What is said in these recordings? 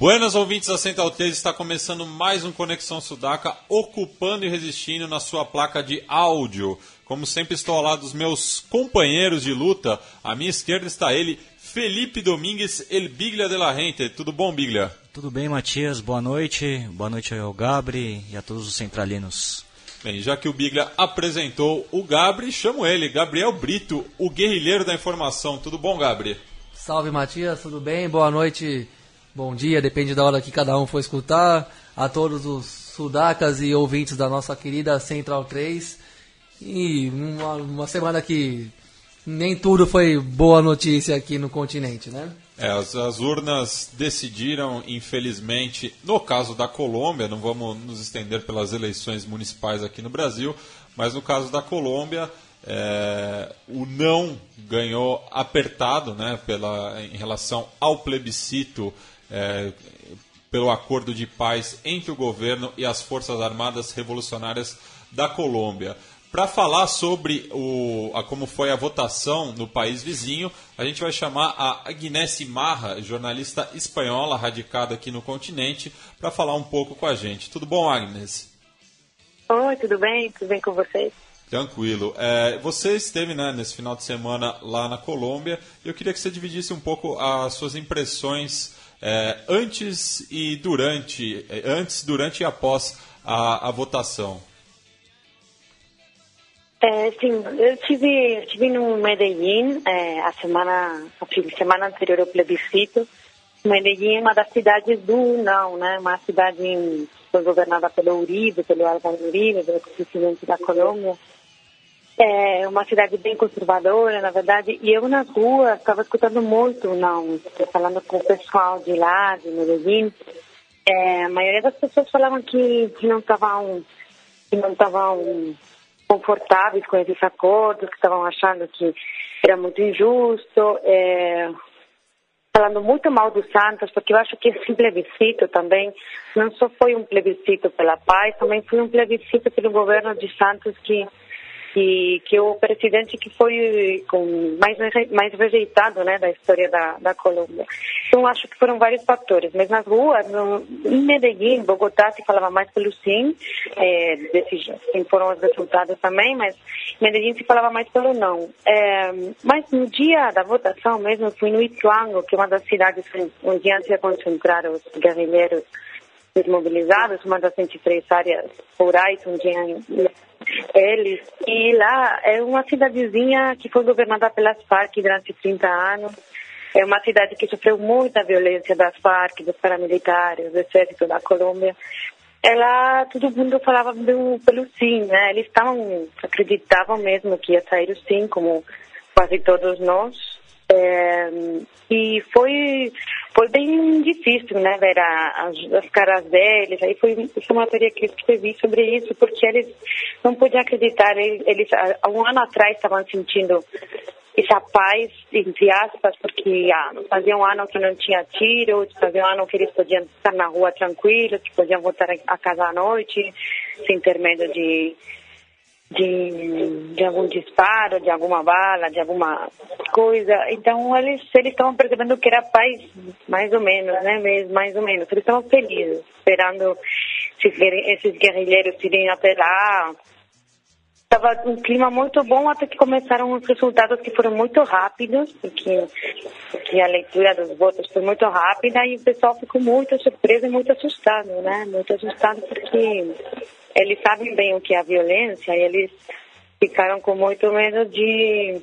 Buenas ouvintes da Central 3, está começando mais um Conexão Sudaca, ocupando e resistindo na sua placa de áudio. Como sempre, estou ao lado dos meus companheiros de luta. À minha esquerda está ele, Felipe Domingues, El Biglia de la Rente. Tudo bom, Biglia? Tudo bem, Matias. Boa noite. Boa noite ao Gabri e a todos os centralinos. Bem, já que o Biglia apresentou o Gabri, chamo ele, Gabriel Brito, o guerrilheiro da informação. Tudo bom, Gabri? Salve, Matias. Tudo bem? Boa noite bom dia, depende da hora que cada um for escutar, a todos os sudacas e ouvintes da nossa querida Central 3. E uma, uma semana que nem tudo foi boa notícia aqui no continente, né? É, as, as, urnas decidiram, infelizmente, no caso da Colômbia, não vamos nos estender pelas eleições municipais aqui no Brasil, mas no caso da Colômbia, é, o não ganhou apertado né, pela, em relação ao plebiscito é, pelo acordo de paz entre o governo e as Forças Armadas Revolucionárias da Colômbia. Para falar sobre o, a, como foi a votação no país vizinho, a gente vai chamar a Agnese Marra, jornalista espanhola radicada aqui no continente, para falar um pouco com a gente. Tudo bom, Agnes? Oi, tudo bem? Tudo bem com vocês? Tranquilo. É, você esteve né, nesse final de semana lá na Colômbia e eu queria que você dividisse um pouco as suas impressões é, antes e durante, é, antes, durante e após a, a votação? É, sim, eu estive, estive no Medellín é, a semana, a semana anterior ao plebiscito. Medellín é uma das cidades do não, né? Uma cidade que foi governada pelo Uribe, pelo Álvaro Uribe, pelo presidente da Colômbia. É uma cidade bem conservadora, na verdade, e eu nas ruas estava escutando muito, não, falando com o pessoal de lá, de Medellín. É, a maioria das pessoas falavam que, que não estavam que não estavam confortáveis com esses acordos, que estavam achando que era muito injusto, é, falando muito mal dos Santos, porque eu acho que esse plebiscito também não só foi um plebiscito pela paz, também foi um plebiscito pelo governo de Santos que que, que o presidente que foi com mais mais rejeitado né da história da, da Colômbia. Então acho que foram vários fatores mas nas ruas no, em Medellín Bogotá se falava mais pelo sim é, desses sim foram os resultados também mas em Medellín se falava mais pelo não. É, mas no dia da votação mesmo fui no Ituango que é uma das cidades onde antes ia concentrar os guerrilheiros desmobilizados, uma das 23 áreas rurais onde eles. E lá é uma cidadezinha que foi governada pelas Farc durante 30 anos. É uma cidade que sofreu muita violência das Farc, dos paramilitares, do exército da Colômbia. Ela, todo mundo falava do, pelo sim, né? Eles estavam, acreditavam mesmo que ia sair o sim, como quase todos nós. É, e foi foi bem difícil, né, ver as, as, caras deles. Aí foi, foi uma matéria que eu escrevi sobre isso, porque eles não podiam acreditar. Eles, eles há um ano atrás estavam sentindo essa paz, entre aspas, porque ah, fazia um ano que não tinha tiro, fazia um ano que eles podiam estar na rua tranquilos, que podiam voltar a casa à noite, sem ter medo de de, de algum disparo, de alguma bala, de alguma coisa. Então eles eles estavam percebendo que era paz, mais ou menos, né? Mais ou menos. Eles estavam felizes, esperando esses guerrilheiros irem até lá. Estava um clima muito bom até que começaram os resultados que foram muito rápidos, porque, a leitura dos votos foi muito rápida e o pessoal ficou muito surpreso e muito assustado, né? Muito assustado porque eles sabem bem o que é a violência e eles ficaram com muito medo de.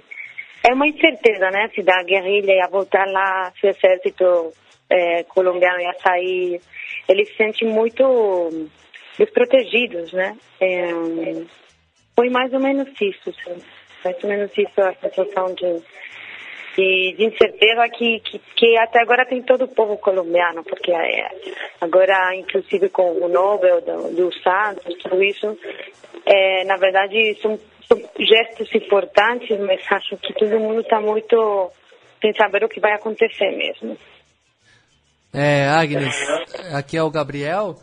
É uma incerteza, né? Se da guerrilha ia voltar lá, se o exército é, colombiano ia sair. Eles se sentem muito desprotegidos, né? É, foi mais ou menos isso, sim. mais ou menos isso a sensação de, de, de incerteza que, que, que, até agora tem todo o povo colombiano, porque é, agora, inclusive com o Nobel do, do Santos, tudo isso, é, na verdade, são, são, gestos importantes, mas acho que todo mundo está muito sem saber o que vai acontecer mesmo. É, Agnes, aqui é o Gabriel.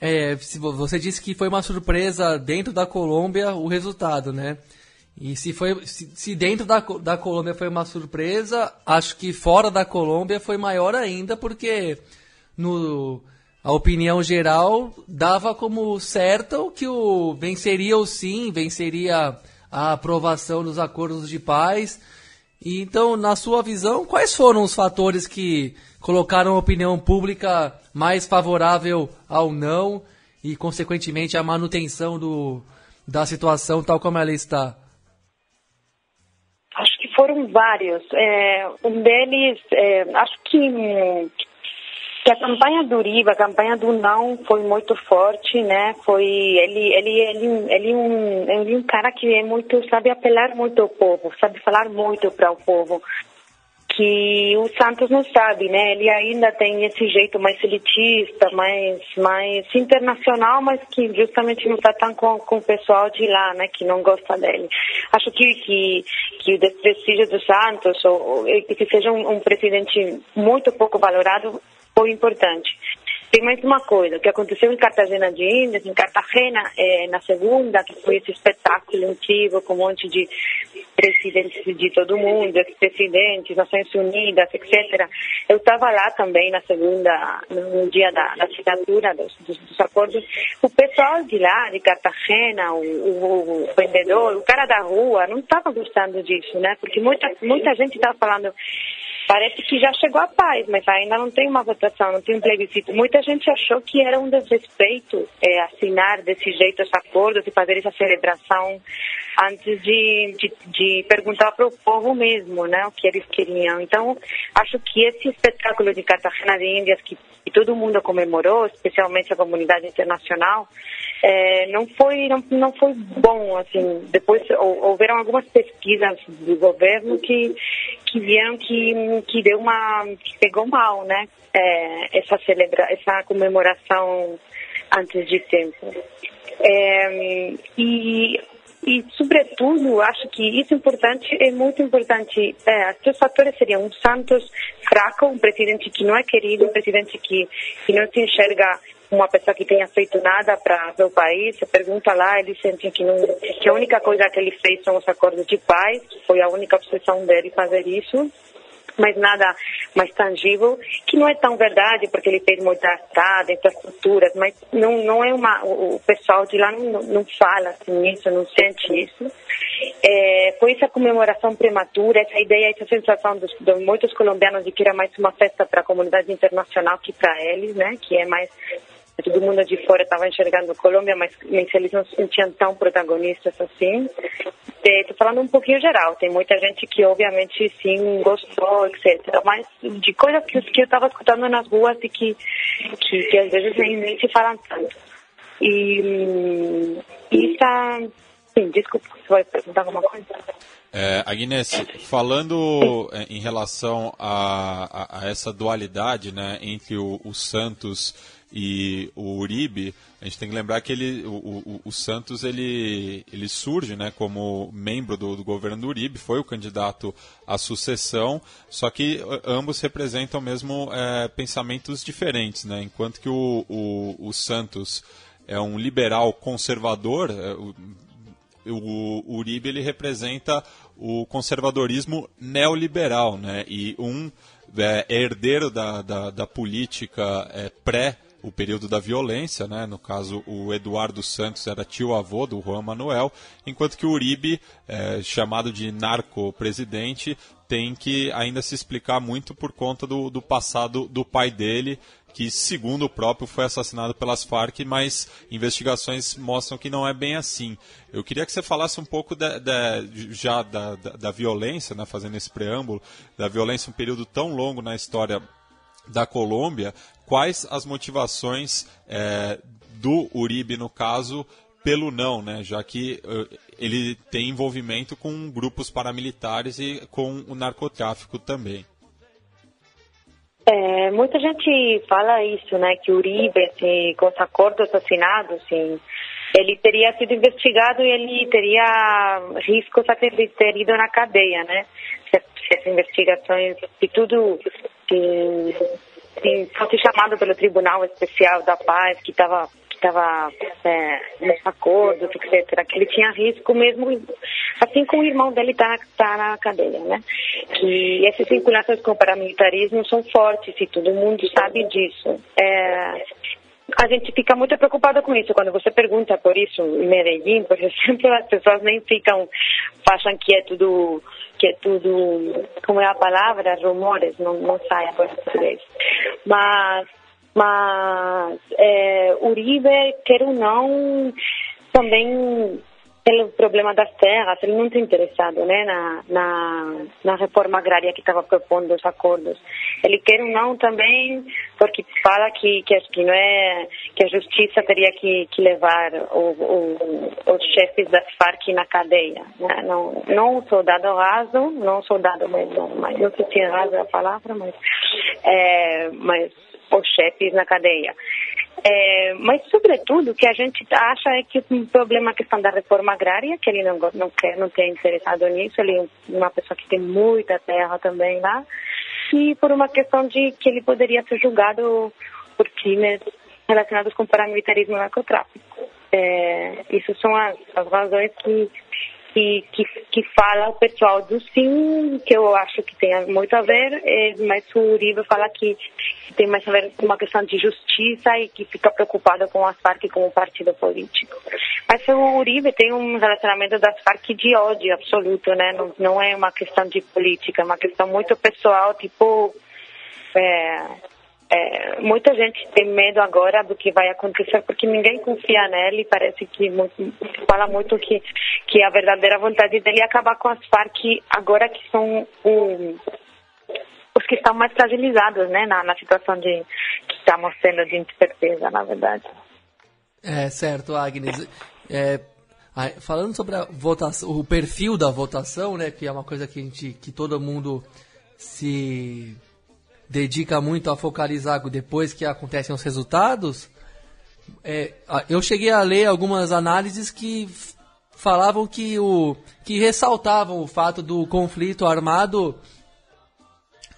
É, você disse que foi uma surpresa dentro da Colômbia o resultado, né? E se, foi, se, se, dentro da, da Colômbia foi uma surpresa, acho que fora da Colômbia foi maior ainda, porque no, a opinião geral dava como certo que o venceria o sim, venceria a aprovação dos acordos de paz. E então, na sua visão, quais foram os fatores que colocaram a opinião pública mais favorável ao não e, consequentemente, a manutenção do, da situação tal como ela está? Foram vários. É, um deles, é, acho que, que, a campanha do Uribe, a campanha do não foi muito forte, né? Foi ele, ele, ele, ele, um, ele um cara que é muito sabe apelar muito ao povo, sabe falar muito para o povo que o Santos não sabe, né? Ele ainda tem esse jeito mais elitista, mais, mais internacional, mas que justamente não está tão com, com o pessoal de lá, né? Que não gosta dele. Acho que, que, que o desprestígio do Santos, ou, ou que seja um, um presidente muito pouco valorado, foi importante. Tem mais uma coisa, que aconteceu em Cartagena de Índias, em Cartagena, é, na segunda, que foi esse espetáculo incrível com um monte de presidentes de todo mundo, ex-presidentes, Nações Unidas, etc. Eu estava lá também na segunda, no dia da, da assinatura dos, dos, dos, acordos. O pessoal de lá, de Cartagena, o, o, o vendedor, o cara da rua, não estava gostando disso, né? Porque muita, muita gente estava falando Parece que já chegou a paz, mas ainda não tem uma votação, não tem um plebiscito. Muita gente achou que era um desrespeito é, assinar desse jeito esse acordo, de fazer essa celebração antes de, de, de perguntar para o povo mesmo né, o que eles queriam. Então, acho que esse espetáculo de Cartagena de Índias, que, que todo mundo comemorou, especialmente a comunidade internacional, é, não foi não, não foi bom assim depois houveram algumas pesquisas do governo que que viram que que deu uma que pegou mal né é, essa celebra essa comemoração antes de tempo é, e e, sobretudo, acho que isso é importante, é muito importante. É, os três fatores seriam um Santos fraco, um presidente que não é querido, um presidente que, que não se enxerga uma pessoa que tenha feito nada para o país. Você pergunta lá, eles sentem que, não, que a única coisa que ele fez são os acordos de paz, que foi a única obsessão dele fazer isso mas nada mais tangível, que não é tão verdade, porque ele fez muita estrada, infraestruturas, mas não, não é uma, o pessoal de lá não, não fala assim isso, não sente isso. É, foi essa comemoração prematura, essa ideia, essa sensação dos, de muitos colombianos de que era mais uma festa para a comunidade internacional que para eles, né, que é mais todo mundo de fora estava enxergando Colômbia, mas, mas eles não se sentiam tão protagonistas assim. Estou falando um pouquinho geral, tem muita gente que obviamente sim gostou, etc. Mas de coisas que, que eu estava escutando nas ruas e que, que, que às vezes nem, nem se falam tanto. E, e está. Sim, desculpa, você vai perguntar alguma coisa? É, Agnes, falando é, em relação a, a, a, essa dualidade né, entre o, o Santos e o Uribe, a gente tem que lembrar que ele, o, o, o Santos ele, ele surge né, como membro do, do, governo do Uribe, foi o candidato à sucessão, só que ambos representam mesmo é, pensamentos diferentes. Né? Enquanto que o, o, o Santos é um liberal conservador, é, o, o Uribe ele representa o conservadorismo neoliberal, né? E um é, herdeiro da, da, da política é, pré o período da violência, né? no caso o Eduardo Santos era tio-avô do Juan Manuel, enquanto que o Uribe, é, chamado de narco-presidente, tem que ainda se explicar muito por conta do, do passado do pai dele, que, segundo o próprio, foi assassinado pelas Farc, mas investigações mostram que não é bem assim. Eu queria que você falasse um pouco de, já da, da, da, violência, né, fazendo esse preâmbulo, da violência um período tão longo na história da Colômbia, quais as motivações é, do Uribe, no caso, pelo não, né? Já que uh, ele tem envolvimento com grupos paramilitares e com o narcotráfico também. É, muita gente fala isso, né? Que Uribe, assim, com os acordos assinados, assim, ele teria sido investigado e ele teria riscos a ter, ter ido na cadeia, né? Se, as investigações, se tudo se, se fosse chamado pelo Tribunal Especial da Paz, que estava estava é, nos acordos, etc., que ele tinha risco mesmo, assim como o irmão dele está tá na cadeia, né? Que essas vinculações com o paramilitarismo são fortes e todo mundo sabe disso. É, a gente fica muito preocupada com isso. Quando você pergunta por isso em Medellín, por exemplo, as pessoas nem ficam, acham que é tudo, que é tudo, como é a palavra, rumores, não, não sai em português. Mas mas é, Uribe, quer ou não, também pelo problema das terras, ele não está interessado né, na, na, na reforma agrária que estava propondo os acordos. Ele quer ou não também, porque fala que, que, que, não é, que a justiça teria que, que levar o, o, os chefes das Farc na cadeia. Né? Não, não o soldado raso, não o soldado mesmo, mas não sei se é raso a palavra, mas, é, mas os chefes na cadeia. É, mas, sobretudo, o que a gente acha é que o problema a questão da reforma agrária, que ele não, não quer, não tem interessado nisso, ele é uma pessoa que tem muita terra também lá, e por uma questão de que ele poderia ser julgado por crimes relacionados com paramilitarismo e narcotráfico. É, isso são as, as razões que que, que, que fala o pessoal do sim, que eu acho que tem muito a ver, é, mas o Uribe fala que tem mais a ver com uma questão de justiça e que fica preocupado com as Farc como partido político. Mas o Uribe tem um relacionamento das Farc de ódio absoluto, né? Não, não é uma questão de política, é uma questão muito pessoal, tipo. É, é, muita gente tem medo agora do que vai acontecer porque ninguém confia nele. Parece que muito, fala muito que que a verdadeira vontade dele é acabar com as Farc agora que são os que estão mais fragilizados, né, na, na situação de que estamos tendo de incerteza, na verdade. É certo, Agnes. É, falando sobre a votação, o perfil da votação, né, que é uma coisa que a gente, que todo mundo se dedica muito a focalizar depois que acontecem os resultados, é, eu cheguei a ler algumas análises que falavam que o que ressaltavam o fato do conflito armado,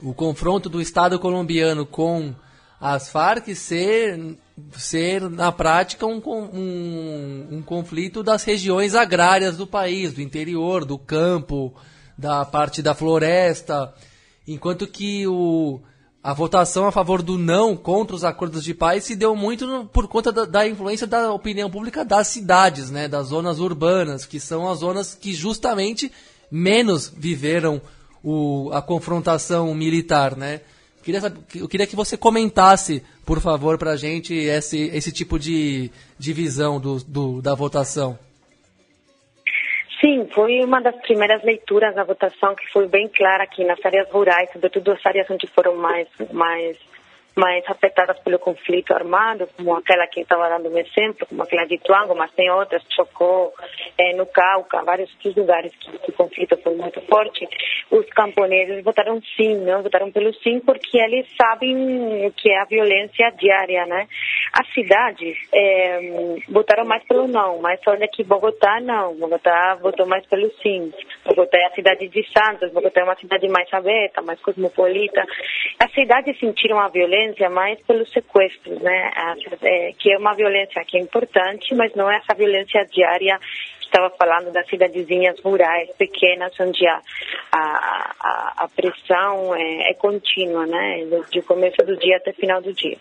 o confronto do Estado colombiano com as Farc ser ser na prática um, um, um conflito das regiões agrárias do país, do interior, do campo, da parte da floresta, enquanto que o a votação a favor do não contra os acordos de paz se deu muito por conta da, da, influência da opinião pública das cidades, né, das zonas urbanas, que são as zonas que justamente menos viveram o, a confrontação militar, né? Queria, eu queria que você comentasse, por favor, para a gente esse, esse tipo de, de visão do, do, da votação. Sim, foi uma das primeiras leituras da votação que foi bem clara aqui nas áreas rurais, sobretudo as áreas onde foram mais, mais mais afetadas pelo conflito armado, como aquela que estava dando um exemplo, como aquela de Tuango, mas tem outras, Chocó, é, no Cauca, vários outros lugares que, que, o conflito foi muito forte. Os camponeses votaram sim, não votaram pelo sim, porque eles sabem o que é a violência diária, né? As cidades é, votaram mais pelo não, mas olha que Bogotá não, Bogotá votou mais pelo sim. Bogotá é a cidade de Santos, Bogotá é uma cidade mais aberta, mais cosmopolita. As cidades sentiram a violência violência mais pelos sequestros, né? É, que é uma violência que é importante, mas não é essa violência diária estava falando das cidadezinhas rurais pequenas, onde a, a, a, a pressão é, é, contínua, né? De começo do dia até final do dia.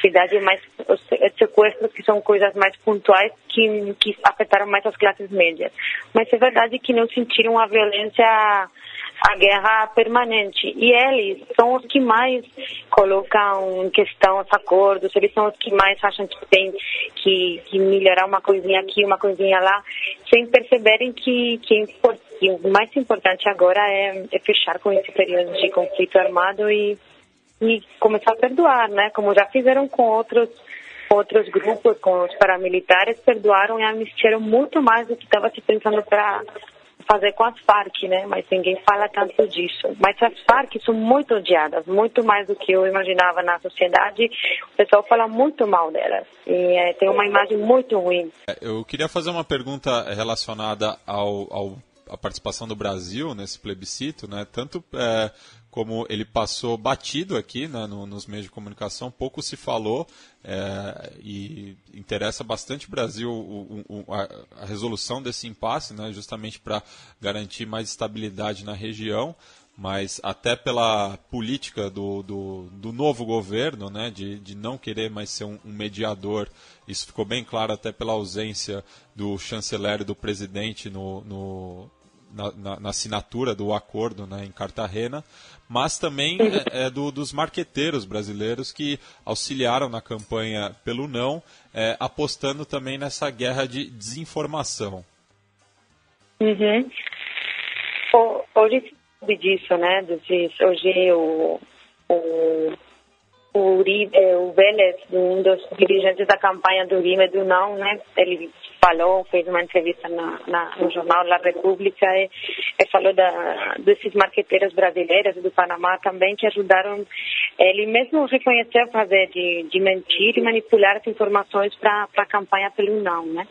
Cidade mais os sequestros que são coisas mais pontuais que, que afetaram mais as classes médias. Mas é verdade que não sentiram a violência a guerra permanente. E eles são os que mais colocam em questão os acordos, eles são os que mais acham que tem que, que melhorar uma coisinha aqui, uma coisinha lá, sem perceberem que, que, que o mais importante agora é, é, fechar com esse período de conflito armado e, e começar a perdoar, né? Como já fizeram com outros outros grupos, com os paramilitares, perdoaram e amnistiaram muito mais do que estava se pensando para fazer com as Farc, né? Mas ninguém fala tanto disso. Mas as Farc são muito odiadas, muito mais do que eu imaginava na sociedade. O pessoal fala muito mal delas e é, tem uma imagem muito ruim. É, eu queria fazer uma pergunta relacionada ao, ao a participação do Brasil nesse plebiscito, né? Tanto é, como ele passou batido aqui né, no, nos meios de comunicação, pouco se falou é, e interessa bastante o Brasil o, o, a, a, resolução desse impasse, né, justamente para garantir mais estabilidade na região, mas até pela política do, do, do novo governo, né, de, de não querer mais ser um, um mediador, isso ficou bem claro até pela ausência do chanceler e do presidente no, no na, na, na, assinatura do acordo né, em Cartagena, mas também é, é do, dos marqueteiros brasileiros que auxiliaram na campanha pelo não, é, apostando também nessa guerra de desinformação. Uhum. Hoje sabe disso, né? Hoje o, o, o, Uribe, o Vélez, um dos dirigentes da campanha do Uribe do não, né? Ele falou, fez uma entrevista na, na, no jornal La República e, e falou da, desses marqueteiros brasileiros do Panamá também que ajudaram ele mesmo reconheceu fazer de, de mentir e manipular as informações para a campanha pelo não, né?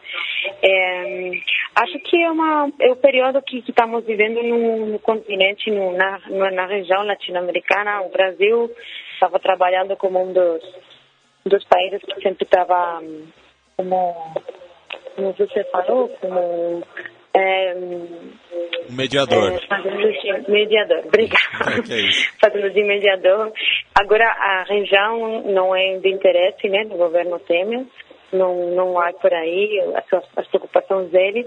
É, acho que é, uma, é o período que, que estamos vivendo no, no continente, no, na, na região latino-americana. O Brasil estava trabalhando como um dos, dos países que sempre estava como como você falou, como é, mediador. É, fazendo de mediador, obrigada. É, é fazendo de mediador. Agora, a região não é de interesse né, do governo Temer não, não há por aí as, as preocupações dele.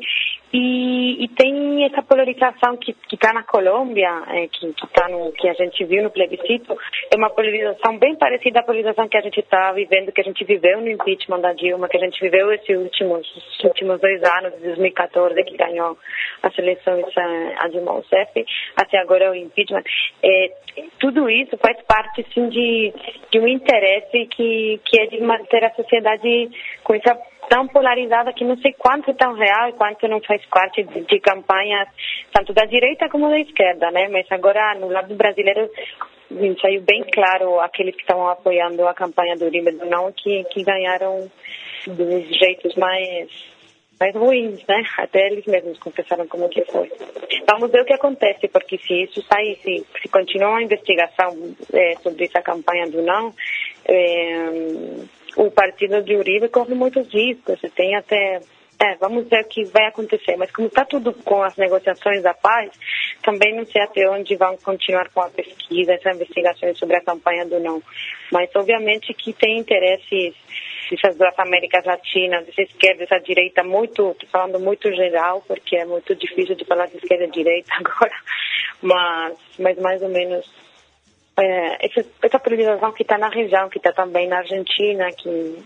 E, e, tem essa polarização que está na Colômbia, é, que, que, tá no, que a gente viu no plebiscito, é uma polarização bem parecida à polarização que a gente está vivendo, que a gente viveu no impeachment da Dilma, que a gente viveu esses últimos, últimos dois anos, de 2014, que ganhou as eleições a, a Dilma Rousseff, até agora o impeachment. É, tudo isso faz parte, sim, de, de um interesse que, que é de manter a sociedade com essa tão polarizada que não sei quanto é tão real e quanto não faz parte de, de campanhas tanto da direita como da esquerda, né? Mas agora no lado brasileiro saiu bem claro aqueles que estão apoiando a campanha do Uribe do não que que ganharam dos jeitos mais mais ruins, né? Até eles mesmos confessaram como que foi. Vamos ver o que acontece, porque se isso sair, se, se continuar a investigação é, sobre essa campanha do não, é, o partido de Uribe corre muitos riscos. Tem até. É, vamos ver o que vai acontecer. Mas como está tudo com as negociações da paz, também não sei até onde vão continuar com a pesquisa, essa investigações sobre a campanha do não. Mas obviamente que tem interesses dessas duas Américas Latinas, dessa esquerda, dessa direita, muito, falando muito geral, porque é muito difícil de falar de esquerda e direita agora, mas, mas mais ou menos é, essa, essa polarização que está na região, que está também na Argentina, que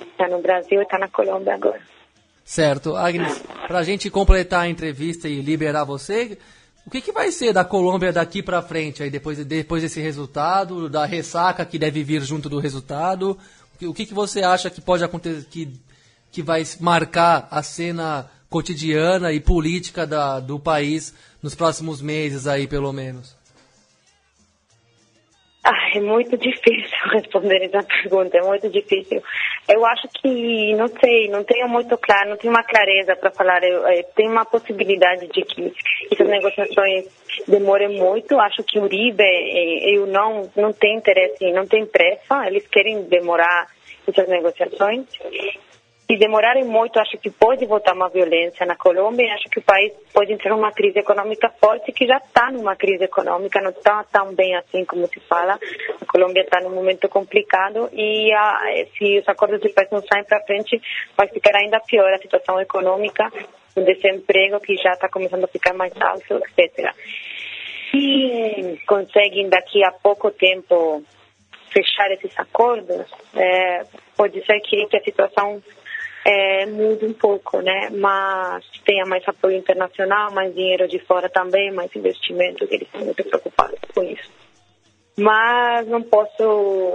está é, no Brasil e está na Colômbia agora. Certo. Agnes, para a gente completar a entrevista e liberar você, o que, que vai ser da Colômbia daqui para frente, aí depois, depois desse resultado, da ressaca que deve vir junto do resultado? O que, que você acha que pode acontecer, que, que vai marcar a cena cotidiana e política da, do país nos próximos meses aí, pelo menos? Ah, é muito difícil responder essa pergunta, é muito difícil. Eu acho que, não sei, não tenho muito claro, não tenho uma clareza para falar. Eu, eu, tem uma possibilidade de que essas negociações demorem muito. Acho que Uribe, eu não, não tem interesse, não tem pressa, eles querem demorar essas negociações se demorarem muito, acho que pode voltar uma violência na Colômbia. Acho que o país pode entrar numa crise econômica forte, que já está numa crise econômica, não está tão bem assim como se fala. A Colômbia está num momento complicado e a, se os acordos de paz não saem para frente, vai ficar ainda pior a situação econômica, o desemprego que já está começando a ficar mais alto, etc. Se conseguem daqui a pouco tempo fechar esses acordos, é, pode ser que a situação é, muda um pouco, né? Mas tenha mais apoio internacional, mais dinheiro de fora também, mais investimento, eles estão muito preocupados com isso. Mas não posso,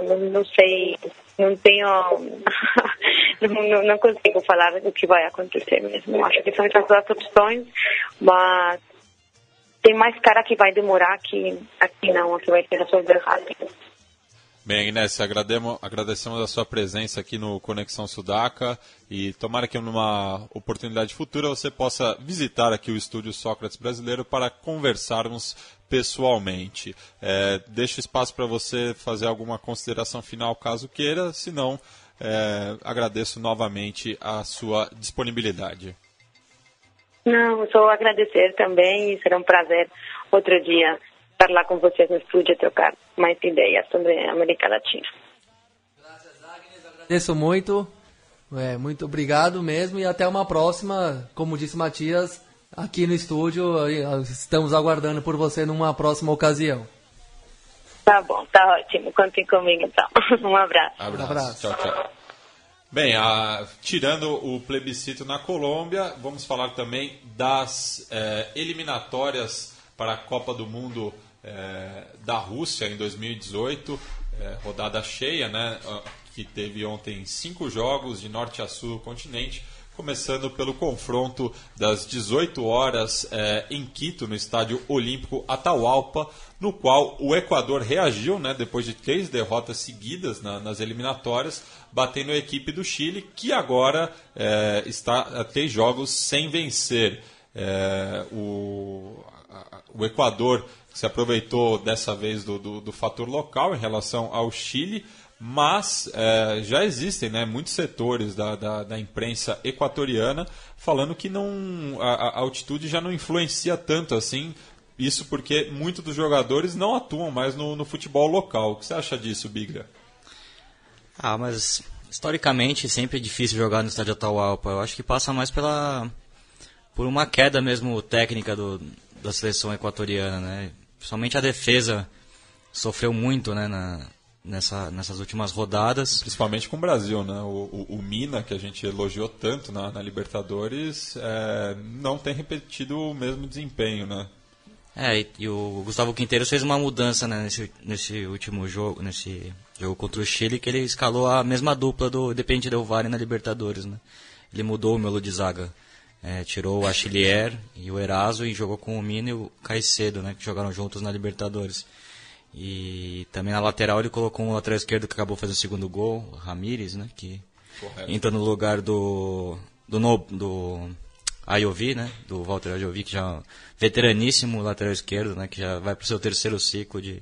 não, não sei não tenho. não, não consigo falar do que vai acontecer mesmo. Acho que são essas duas opções, mas tem mais cara que vai demorar que aqui não, que vai ser resolver rápido. Bem, Inés, agradecemos, a sua presença aqui no Conexão Sudaca e tomara que numa oportunidade futura você possa visitar aqui o estúdio Sócrates Brasileiro para conversarmos pessoalmente. É, deixo espaço para você fazer alguma consideração final caso queira, se não, é, agradeço novamente a sua disponibilidade. Não, só agradecer também e será um prazer outro dia estar lá com vocês no estúdio e trocar mais ideias sobre a América Latina. Graças, Agnes. Agradeço muito. É, muito obrigado mesmo e até uma próxima. Como disse Matias, aqui no estúdio, estamos aguardando por você numa próxima ocasião. Tá bom, tá ótimo. Contem comigo então. Um abraço. Abraço. Um abraço. Tchau, tchau. Bem, a, tirando o plebiscito na Colômbia, vamos falar também das é, eliminatórias para a Copa do Mundo é, da Rússia em 2018, é, rodada cheia, né, que teve ontem cinco jogos de norte a sul do continente começando pelo confronto das 18 horas é, em Quito, no estádio Olímpico Atahualpa, no qual o Equador reagiu, né, depois de três derrotas seguidas na, nas eliminatórias, batendo a equipe do Chile, que agora é, está a três jogos sem vencer. É, o, a, o Equador se aproveitou dessa vez do, do, do fator local em relação ao Chile mas é, já existem né, muitos setores da, da, da, imprensa equatoriana falando que não, a, a, altitude já não influencia tanto assim. Isso porque muitos dos jogadores não atuam mais no, no futebol local. O que você acha disso, Bigra? Ah, mas historicamente sempre é difícil jogar no estádio Atahualpa. Eu acho que passa mais pela por uma queda mesmo técnica do, da seleção equatoriana, né? Principalmente a defesa sofreu muito, né, na, nessa, nessas últimas rodadas. Principalmente com o Brasil, né? O, o, o Mina, que a gente elogiou tanto na, na Libertadores, é, não tem repetido o mesmo desempenho, né? É, e, e, o Gustavo Quinteiro fez uma mudança né, nesse, nesse último jogo, nesse jogo contra o Chile, que ele escalou a mesma dupla do Depende Del Valle na Libertadores, né? Ele mudou o meu de zaga. É, tirou o Achillier e o Eraso e jogou com o Mina e o Caicedo, né? Que jogaram juntos na Libertadores. E também na lateral ele colocou um lateral esquerdo que acabou fazendo o segundo gol, o Ramires, né? Que Correto. entrou no lugar do. do, no, do Ayovi, né? Do Walter Ayovi, que já é veteraníssimo lateral esquerdo, né? Que já vai para o seu terceiro ciclo de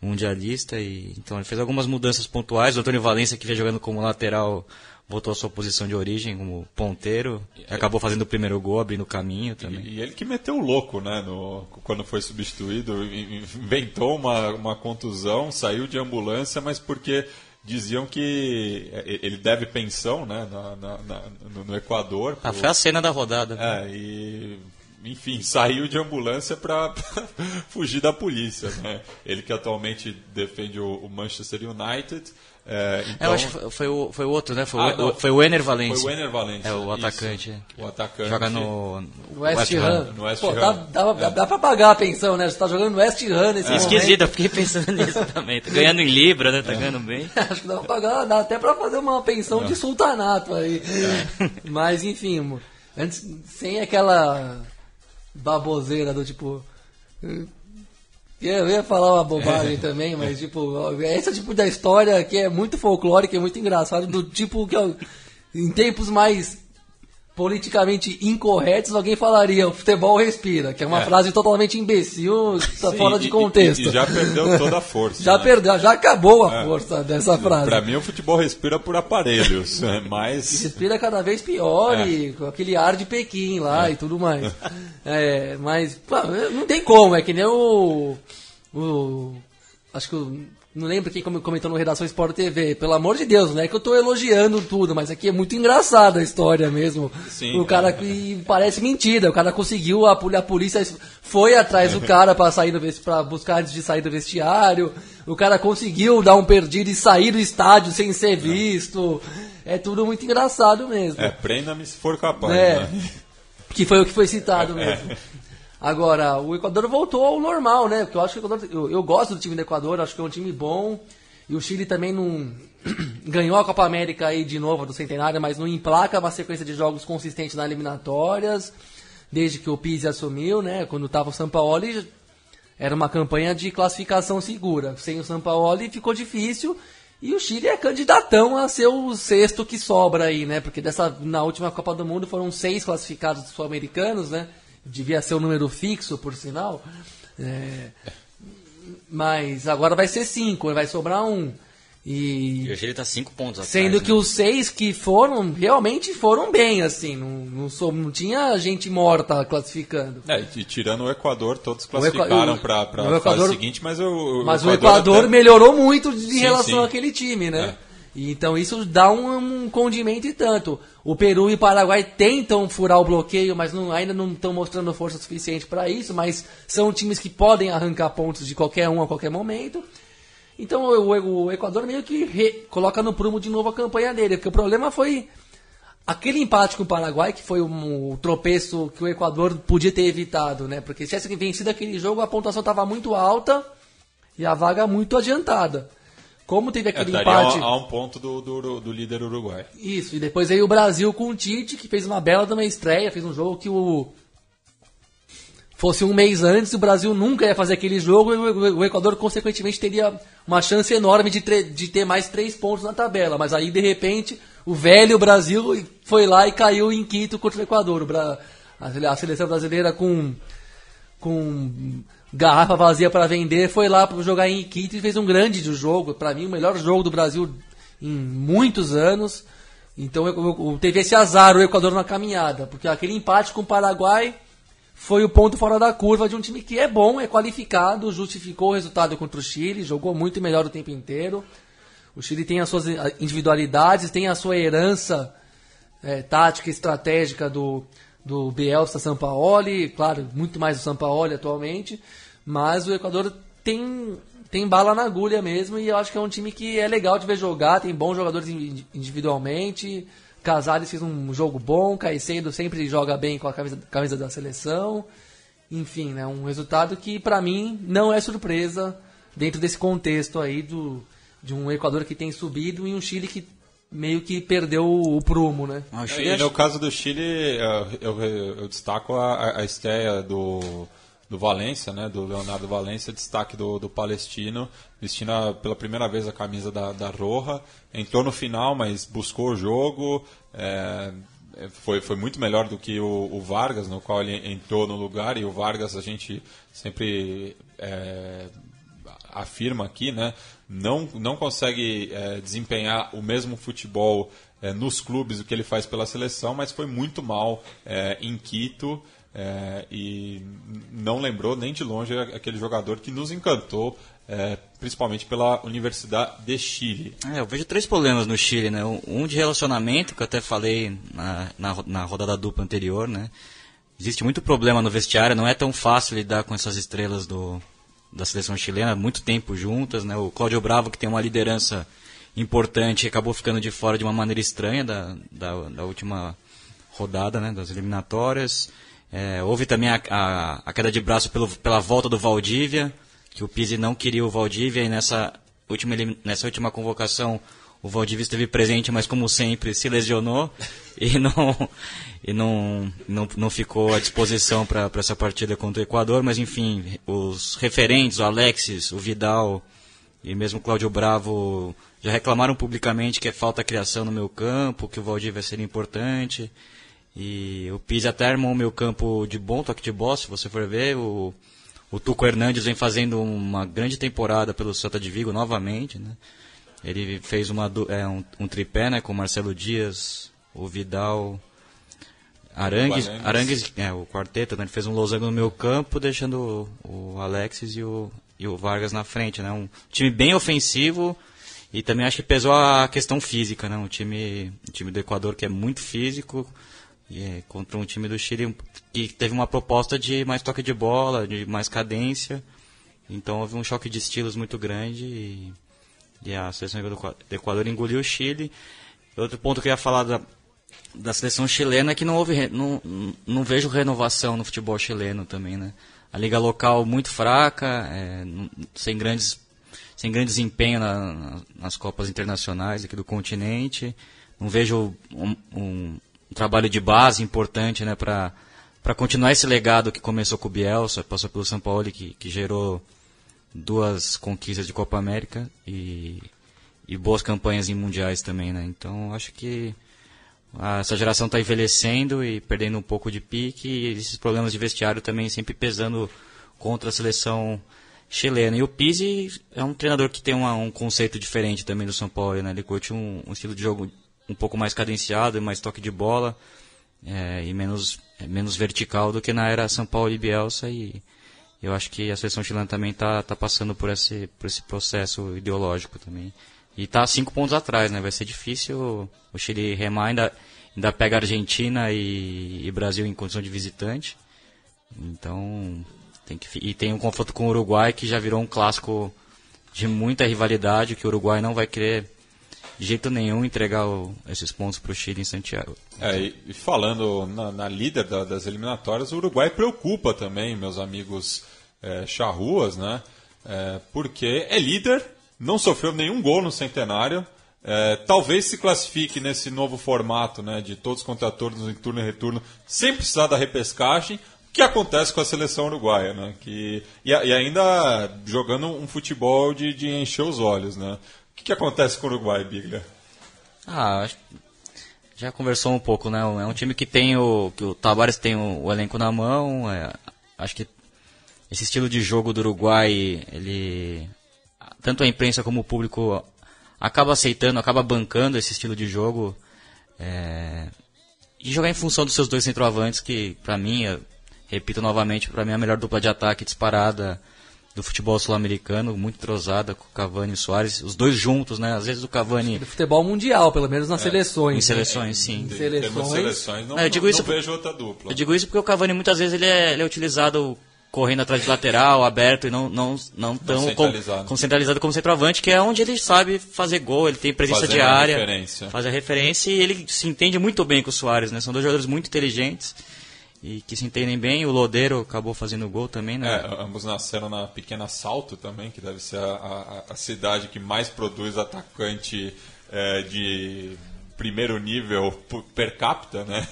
mundialista. E, então ele fez algumas mudanças pontuais. O Antônio Valência, que vem jogando como lateral voltou à sua posição de origem como ponteiro, acabou fazendo o primeiro gol, abrindo o caminho também. E, e ele que meteu o louco, né, no, quando foi substituído, inventou uma, uma contusão, saiu de ambulância, mas porque diziam que ele deve pensão, né, na, na, na no, Equador. Ah, foi a cena da rodada. É, e enfim, saiu de ambulância para fugir da polícia. Né? Ele que atualmente defende o Manchester United, é, então... Eu acho que foi o, foi o outro, né? Foi, ah, o, não, foi o Ener Valencia. Foi o Ener Valencia. É, o atacante. Isso. O atacante. Joga no West, West Ham. No West Pô, Ham. Dá, dá, é. dá pra pagar a pensão, né? Você tá jogando no West Ham nesse é. momento. Esquisito, eu fiquei pensando nisso também. Tá ganhando em Libra, né? Tá é. ganhando bem. acho que dá pra pagar, dá até pra fazer uma pensão de sultanato aí. É. Mas, enfim, antes, sem aquela baboseira do tipo eu ia falar uma bobagem também, mas tipo, esse tipo da história que é muito folclórica e muito engraçado, do tipo que em tempos mais politicamente incorretos, alguém falaria o futebol respira, que é uma é. frase totalmente imbecil, tá Sim, fora de contexto. E, e, já perdeu toda a força. já né? perdeu, já acabou a é. força dessa frase. Para mim o futebol respira por aparelhos, né? mas respira cada vez pior é. e com aquele ar de Pequim lá é. e tudo mais. É, mas pô, não tem como, é que nem o, o acho que o não lembro quem comentou no Redação Sport TV. Pelo amor de Deus, não é que eu estou elogiando tudo, mas aqui é muito engraçada a história mesmo. Sim, o cara que parece mentira. O cara conseguiu, a, a polícia foi atrás do cara para sair para buscar antes de sair do vestiário. O cara conseguiu dar um perdido e sair do estádio sem ser visto. É tudo muito engraçado mesmo. É, prenda-me se for capaz. É, né? Que foi o que foi citado mesmo. É. Agora, o Equador voltou ao normal, né? Porque eu acho que Equador, eu, eu, gosto do time do Equador, acho que é um time bom. E o Chile também não ganhou a Copa América aí de novo do centenário, mas não emplaca uma sequência de jogos consistente nas eliminatórias, desde que o Pizzi assumiu, né? Quando estava o Sampaoli, era uma campanha de classificação segura. Sem o Sampaoli ficou difícil. E o Chile é candidatão a ser o sexto que sobra aí, né? Porque dessa, na última Copa do Mundo foram seis classificados sul-americanos, né? Devia ser o um número fixo, por sinal. É, mas agora vai ser cinco, vai sobrar um. E, e o Chile tá cinco pontos atrás. Sendo né? que os seis que foram, realmente foram bem, assim. Não, não, sou, não tinha gente morta classificando. É, e tirando o Equador, todos classificaram para a fase seguinte, mas o, mas o Equador, o Equador até... melhorou muito em Sim, relação sim. àquele time, né? É. Então isso dá um, um condimento e tanto. O Peru e o Paraguai tentam furar o bloqueio, mas não- ainda não estão mostrando força suficiente para isso. Mas são times que podem arrancar pontos de qualquer um a qualquer momento. Então o, o- Equador meio que re- coloca no prumo de novo a campanha dele, porque o problema foi aquele empate com o Paraguai, que foi um, tropeço que o Equador podia ter evitado, né? Porque se tivesse vencido aquele jogo, a pontuação estava muito alta e a vaga muito adiantada. Como teve É, aquele estaria empate. a, a um ponto do, do, do líder uruguai. Isso, e depois veio o Brasil com o Tite, que fez uma bela uma estreia, fez um jogo que o. Fosse um mês antes, o Brasil nunca ia fazer aquele jogo e o Equador, consequentemente, teria uma chance enorme de, de ter mais três pontos na tabela. Mas aí, de repente, o velho Brasil foi lá e caiu em quinto contra o Equador. A seleção brasileira com com garrafa vazia para vender, foi lá para jogar em Quito e fez um grande jogo, para mim o melhor jogo do Brasil em muitos anos. Então eu, eu- teve esse azar o Equador na caminhada, porque aquele empate com o Paraguai foi o ponto fora da curva de um time que é bom, é qualificado, justificou o resultado contra o Chile, jogou muito melhor o tempo inteiro. O Chile tem as suas individualidades, tem a sua herança é, tática e estratégica do, do Bielsa Sampaoli, claro, muito mais do Sampaoli atualmente, mas o Equador tem, tem bala na agulha mesmo e eu acho que é um time que é legal de ver jogar, tem bons jogadores indi- individualmente, Casares fez um jogo bom, Caicedo sempre joga bem com a camisa, camisa da seleção, enfim, né, um resultado que para mim não é surpresa dentro desse contexto aí do, de um Equador que tem subido e um Chile que meio que perdeu o prumo, né? Ah, É, Chile E acho- no caso do Chile, eh, eu, eu destaco a, a estreia do, do Valência, né, do Leonardo Valência, destaque do, do palestino, vestindo pela primeira vez a camisa da, da Roja, entrou no final, mas buscou o jogo, eh, foi, foi muito melhor do que o, o Vargas, no qual ele entrou no lugar, e o Vargas a gente sempre eh, afirma aqui, né, não, não consegue eh, desempenhar o mesmo futebol eh, nos clubes do que ele faz pela seleção, mas foi muito mal eh, em Quito eh, e não lembrou nem de longe aquele jogador que nos encantou, eh, principalmente pela Universidade de Chile. É, eu vejo três problemas no Chile, né? Um de relacionamento, que eu até falei na, na, na rodada dupla anterior, né? Existe muito problema no vestiário, não é tão fácil lidar com essas estrelas do, da seleção chilena, muito tempo juntas, né? O Cláudio Bravo, que tem uma liderança importante, acabou ficando de fora de uma maneira estranha da, da, da última rodada, né? Das eliminatórias. É, houve também a, a, a queda de braço pelo, pela volta do Valdívia, que o Pizzi não queria o Valdívia e nessa última, nessa última convocação o Valdívia esteve presente, mas como sempre se lesionou e não, e não, não, não ficou à disposição para essa partida contra o Equador. Mas enfim, os referentes, o Alexis, o Vidal e mesmo o Cláudio Bravo já reclamaram publicamente que falta criação no meu campo, que o Valdívia seria importante. E o Pizzi até armou o meu campo de bom toque de bola, se você for ver. O, o Tuco Hernandes vem fazendo uma grande temporada pelo Santa de Vigo novamente, né? Ele fez uma, é, um, um tripé, né, com o Marcelo Dias, o Vidal, Arangues, Arangues. Arangues é, o quarteto, né, ele fez um losango no meu campo, deixando o, o Alexis e o, e o Vargas na frente, né, um time bem ofensivo e também acho que pesou a questão física, né, um time, um time do Equador que é muito físico, é, contra um time do Chile que teve uma proposta de mais toque de bola, de mais cadência. Então houve um choque de estilos muito grande e, e a seleção do Equa- do Equador engoliu o Chile. Outro ponto que eu ia falar da, da seleção chilena é que não houve não, não vejo renovação no futebol chileno também, né? A liga local muito fraca, é, sem grandes sem grande desempenho na, nas Copas Internacionais aqui do continente. Não vejo um, um, um trabalho de base importante né, para continuar esse legado que começou com o Bielsa, passou pelo São Paulo, que, que gerou duas conquistas de Copa América e, e boas campanhas em mundiais também. Né? Então acho que essa geração está envelhecendo e perdendo um pouco de pique e esses problemas de vestiário também sempre pesando contra a seleção chilena. E o Pizzi é um treinador que tem uma, um conceito diferente também do São Paulo, né? Ele curte um, um, estilo de jogo um pouco mais cadenciado, mais toque de bola é, e menos, é, menos vertical do que na era São Paulo e Bielsa. E eu acho que a seleção chilena também está tá passando por esse, por esse processo ideológico também. E está cinco pontos atrás, né? Vai ser difícil o Chile remar, ainda, ainda pega Argentina e, e Brasil em condição de visitante. Então, tem que, e tem um confronto com o Uruguai que já virou um clássico de muita rivalidade, que o Uruguai não vai querer jeito nenhum entregar o, esses pontos para o Chile em Santiago. É, e falando na, na líder da, das eliminatórias, o Uruguai preocupa também, meus amigos é, charruas, né? É, porque é líder, não sofreu nenhum gol no centenário. É, talvez se classifique nesse novo formato né, de todos contra todos em turno e retorno, sem precisar da repescagem, que acontece com a seleção uruguaia, né? Que, e, e ainda jogando um futebol de, de, encher os olhos, né? O que, que acontece com o Uruguai, Biglia? Ah, já conversou um pouco, né? É um time que tem o. que o Tavares tem o, o elenco na mão. É, acho que esse estilo de jogo do Uruguai, ele. Tanto a imprensa como o público acaba aceitando, acaba bancando esse estilo de jogo. É, e jogar em função dos seus dois centroavantes, que para mim, repito novamente, para mim é a melhor dupla de ataque disparada do futebol sul-americano, muito entrosada com o Cavani e o Soares, os dois juntos, né? Às vezes o Cavani... Do futebol mundial, pelo menos nas é, seleções. Em seleções, sim. Em seleções, seleções não, eu digo não, isso, não vejo outra dupla. Eu digo isso porque o Cavani muitas vezes ele é, ele é utilizado correndo atrás de lateral, aberto e não, não, não tão centralizado. Com, centralizado como centroavante, que é onde ele sabe fazer gol, ele tem presença Fazendo diária, referência. faz a referência e ele se entende muito bem com o Soares, né? São dois jogadores muito inteligentes e que se entendem bem. O Lodeiro acabou fazendo gol também, né? É, ambos nasceram na pequena Salto também, que deve ser a, a, a cidade que mais produz atacante é, de primeiro nível per capita, né?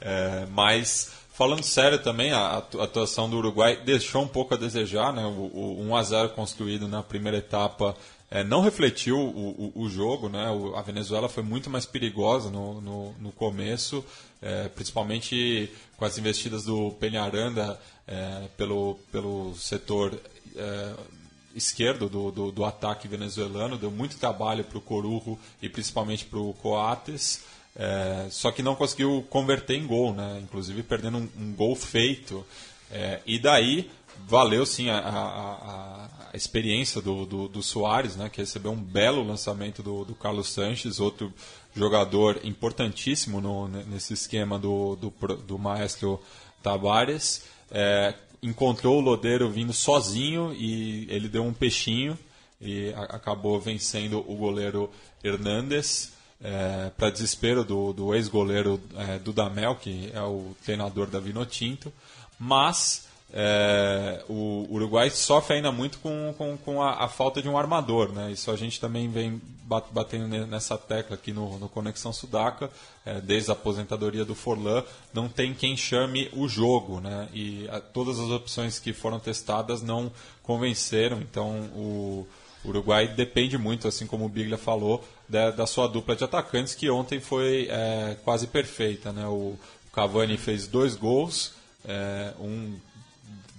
É, mas falando sério também, a atuação do Uruguai deixou um pouco a desejar, né? O, o 1 a 0 construído na primeira etapa é, não refletiu o, o, o, jogo, né? A Venezuela foi muito mais perigosa no, no, no começo, é, principalmente com as investidas do Penharanda é, pelo, pelo setor é, esquerdo do, do, do, ataque venezuelano, deu muito trabalho para o Corujo e principalmente para o Coates, é, só que não conseguiu converter em gol, né? inclusive perdendo um, um gol feito. É, e daí valeu sim a, a, a experiência do, do, do, Soares, né, que recebeu um belo lançamento do, do Carlos Sanches, outro jogador importantíssimo no, nesse esquema do, do, do maestro Tavares. É, encontrou o Lodeiro vindo sozinho e ele deu um peixinho e a, acabou vencendo o goleiro Hernandes. É, para desespero do, do ex-goleiro é, Dudamel, que é o treinador da Vinotinto, mas é, o Uruguai sofre ainda muito com, com, com a, a, falta de um armador, né? Isso a gente também vem batendo nessa tecla aqui no, no Conexão Sudaca, é, desde a aposentadoria do Forlan, não tem quem chame o jogo, né? E a, todas as opções que foram testadas não convenceram, então o Uruguai depende muito, assim como o Biglia falou, da, da sua dupla de atacantes, que ontem foi é, quase perfeita, né? O Cavani fez dois gols, é, um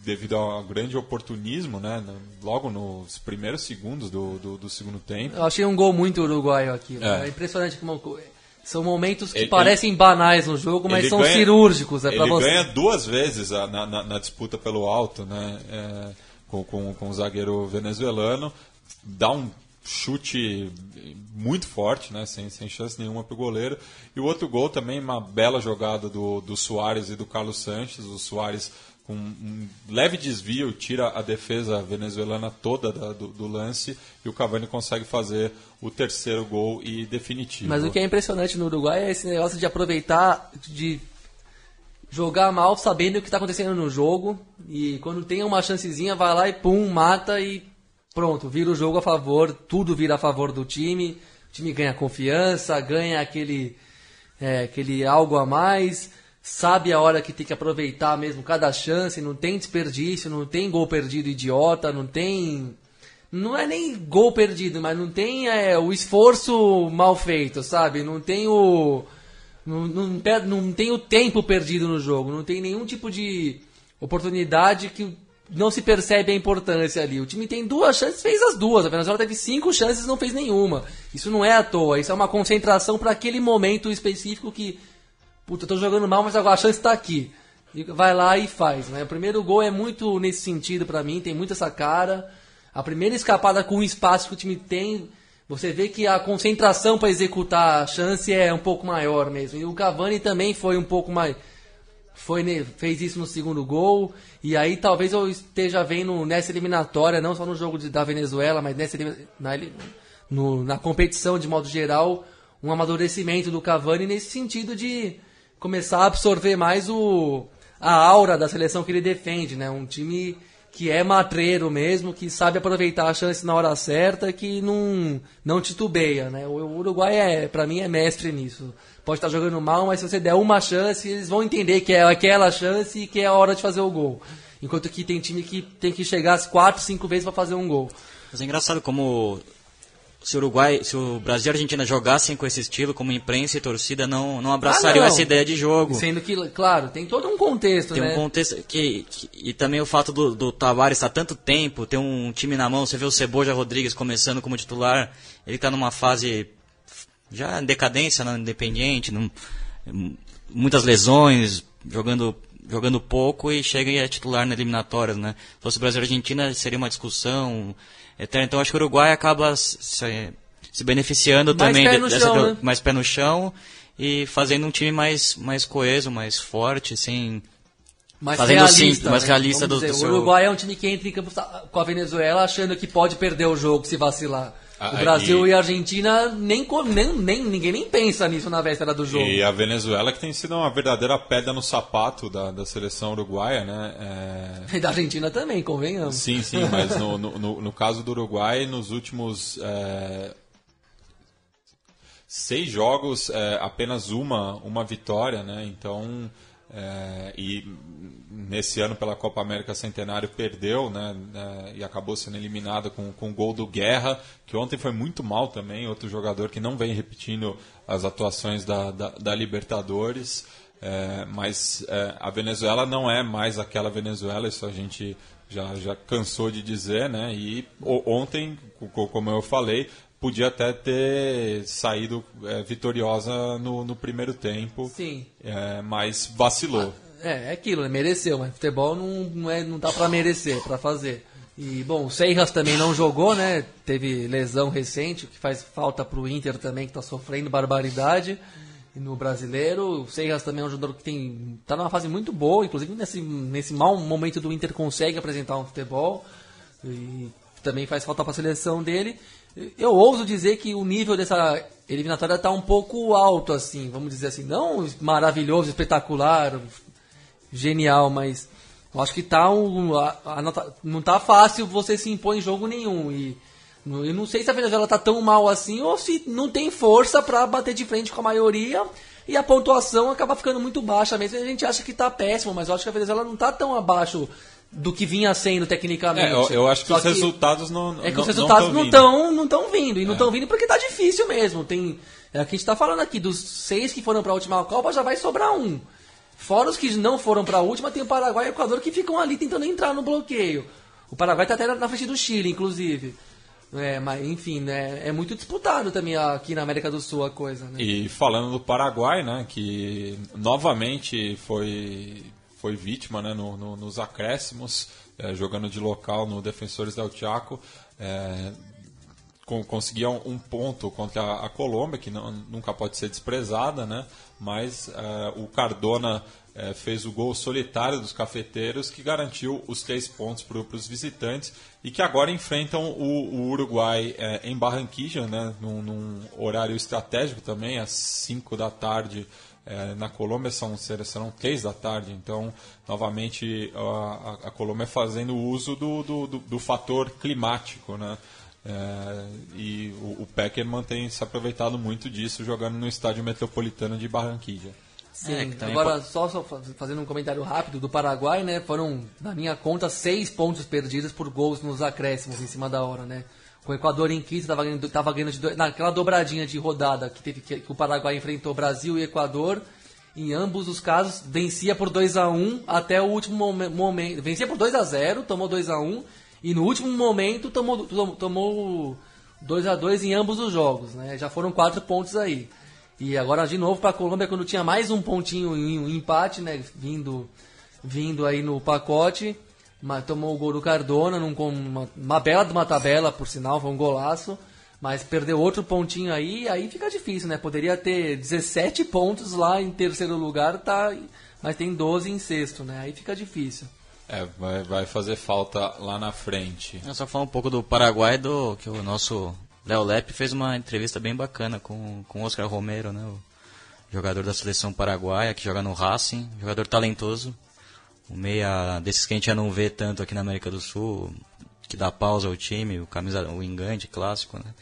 devido ao grande oportunismo, né? Logo nos primeiros segundos do, do, do segundo tempo. Eu achei um gol muito uruguaio aqui. É, é impressionante como são momentos que ele, parecem banais no jogo, mas são ganha, cirúrgicos. É ele você. ganha duas vezes na, na, na disputa pelo alto, né? É, com, com, com o zagueiro venezuelano, dá um chute muito forte, né? sem, sem chance nenhuma para o goleiro. E o outro gol também, uma bela jogada do, do Soares e do Carlos Sanches. O Soares com um leve desvio, tira a defesa venezuelana toda da, do, do, lance e o Cavani consegue fazer o terceiro gol e definitivo. Mas o que é impressionante no Uruguai é esse negócio de aproveitar, de jogar mal sabendo o que está acontecendo no jogo. E quando tem uma chancezinha vai lá e pum, mata e pronto, vira o jogo a favor, tudo vira a favor do time, o time ganha confiança, ganha aquele, é, aquele algo a mais, sabe a hora que tem que aproveitar mesmo cada chance, não tem desperdício, não tem gol perdido idiota, não tem. Não é nem gol perdido, mas não tem é, o esforço mal feito, sabe? Não tem o. Não, não, não tem o tempo perdido no jogo, não tem nenhum tipo de oportunidade que não se percebe a importância ali. O time tem duas chances, fez as duas. A Venezuela teve cinco chances, não fez nenhuma. Isso não é à toa, isso é uma concentração para aquele momento específico que puta, tô jogando mal, mas a chance tá aqui. E vai lá e faz, né? O primeiro gol é muito nesse sentido pra mim, tem muito essa cara. A primeira escapada com o espaço que o time tem, você vê que a concentração pra executar a chance é um pouco maior mesmo. E o Cavani também foi um pouco mais foi fez isso no segundo gol e aí talvez eu esteja vendo nessa eliminatória não só no jogo de- da Venezuela mas nessa na, no- na competição de modo geral um amadurecimento do Cavani nesse sentido de começar a absorver mais o a aura da seleção que ele defende né um time que é matreiro mesmo que sabe aproveitar a chance na hora certa que não não titubeia né o Uruguai é para mim é mestre nisso pode estar jogando mal, mas se você der uma chance, eles vão entender que é aquela chance e que é a hora de fazer o gol. Enquanto que tem time que tem que chegar as quatro, cinco vezes para fazer um gol. Mas é engraçado como se o Uruguai, se o Brasil e a Argentina jogassem com esse estilo, como imprensa e torcida não, não abraçariam Ah, não. essa ideia de jogo. Sendo que, claro, tem todo um contexto, Tem né? um contexto que, que- e também o fato do, do Tavares estar tanto tempo, ter um time na mão, você vê o Ceboja Rodrigues começando como titular, ele está numa fase já em decadência no Independiente, num- muitas lesões, jogando jogando pouco e chega e é titular na eliminatórias, né? Se fosse Brasil e Argentina seria uma discussão eterna. Então acho que o Uruguai acaba se, se beneficiando Mais também pé no dessa chão, né? mais pé no chão e fazendo um time mais mais coeso, mais forte, sem mais fazendo realista, sim, mais né? realista Vamos do- do dizer, seu- O Uruguai é um time que entra em campo com a Venezuela achando que pode perder o jogo se vacilar. Ah, o Brasil e- e... a Argentina nem, nem, nem ninguém nem pensa nisso na véspera do jogo. E a Venezuela que tem sido uma verdadeira pedra no sapato da, da seleção uruguaia, né? É, E da Argentina também, convenhamos. Sim, sim, mas no, no, no- no caso do Uruguai, nos últimos é, seis jogos, é, apenas uma, uma vitória, né? Então, é, e nesse ano pela Copa América Centenário perdeu, né? é, e acabou sendo eliminado com, com o gol do Guerra, que ontem foi muito mal também, outro jogador que não vem repetindo as atuações da, da, da Libertadores. É, mas é, a Venezuela não é mais aquela Venezuela, isso a gente já, já cansou de dizer, né? E ontem, co- como eu falei, podia até ter saído é, vitoriosa no, no primeiro tempo, Sim. é, mas vacilou. É, é aquilo, né? Mereceu, mas futebol não, não, é, não dá pra merecer, pra fazer. E, bom, o Seiras também não jogou, né? Teve lesão recente, o que faz falta pro Inter também, que tá sofrendo barbaridade. No brasileiro, o Seiras também é um jogador que tem, tá numa fase muito boa, inclusive nesse, nesse mau momento do Inter consegue apresentar um futebol. E também faz falta pra seleção dele. Eu ouso dizer que o nível dessa eliminatória tá um pouco alto, assim, vamos dizer assim, não maravilhoso, espetacular, genial, mas eu acho que tá um, a- a não tá fácil você se impor em jogo nenhum. E eu não sei se a Venezuela tá tão mal assim ou se não tem força para bater de frente com a maioria e a pontuação acaba ficando muito baixa mesmo. A gente acha que tá péssimo, mas eu acho que a Venezuela não tá tão abaixo do que vinha sendo tecnicamente. É, eu, eu acho que Só os resultados não é que não- os resultados não vindo. estão não tão vindo. E não estão vindo porque tá difícil mesmo. Tem, é o que a gente tá falando aqui. Dos seis que foram pra última Copa, já vai sobrar um. Fora os que não foram pra última, tem o Paraguai e o Equador que ficam ali tentando entrar no bloqueio. O Paraguai tá até na- na frente do Chile, inclusive. É, mas enfim, né, é muito disputado também aqui na América do Sul a coisa, né? E falando do Paraguai, né, que novamente foi, foi vítima né, no- no- nos acréscimos, eh, jogando de local no Defensores del Chaco, eh, con- conseguiam um ponto contra a, Colômbia, que não- nunca pode ser desprezada, né, mas eh, o Cardona eh, fez o gol solitário dos cafeteiros que garantiu os três pontos para os visitantes e que agora enfrentam o, o Uruguai eh, em Barranquilla, né, num, num horário estratégico também, às 5 da tarde É, na Colômbia são, serão três da tarde, então novamente a, a Colômbia fazendo uso do, do, do, do fator climático, né? É, e o, o Peckerman tem se aproveitado muito disso jogando no estádio metropolitano de Barranquilla. Sim, É, agora pode... só, só, fazendo um comentário rápido do Paraguai, né? Foram, na minha conta, seis pontos perdidos por gols nos acréscimos em cima da hora, né? Com o Equador em Quito estava ganhando, tava ganhando de naquela dobradinha de rodada que, teve, que, que, o Paraguai enfrentou Brasil e Equador. Em ambos os casos, vencia por 2 a 1 até o último momento. Momen vencia por 2 a 0 tomou 2 a 1 e no último momento tomou, tomou 2 a 2 em ambos os jogos. Né? Já foram quatro pontos aí. E agora de novo para a Colômbia quando tinha mais um pontinho em um empate, né, vindo vindo aí no pacote, mas tomou o gol do Cardona num, uma, uma bela de uma tabela, por sinal, foi um golaço, mas perdeu outro pontinho aí, aí fica difícil, né? Poderia ter 17 pontos lá em terceiro lugar, tá, mas tem 12 em sexto, né? Aí fica difícil. É, vai, vai fazer falta lá na frente. Eu só falar um pouco do Paraguai, do que o nosso Léo Lepe fez uma entrevista bem bacana com, com o Oscar Romero, né? O jogador da seleção paraguaia que joga no Racing, jogador talentoso. O meia desses que a gente já não vê tanto aqui na América do Sul, que dá pausa ao time, o camisa, o engante clássico, né?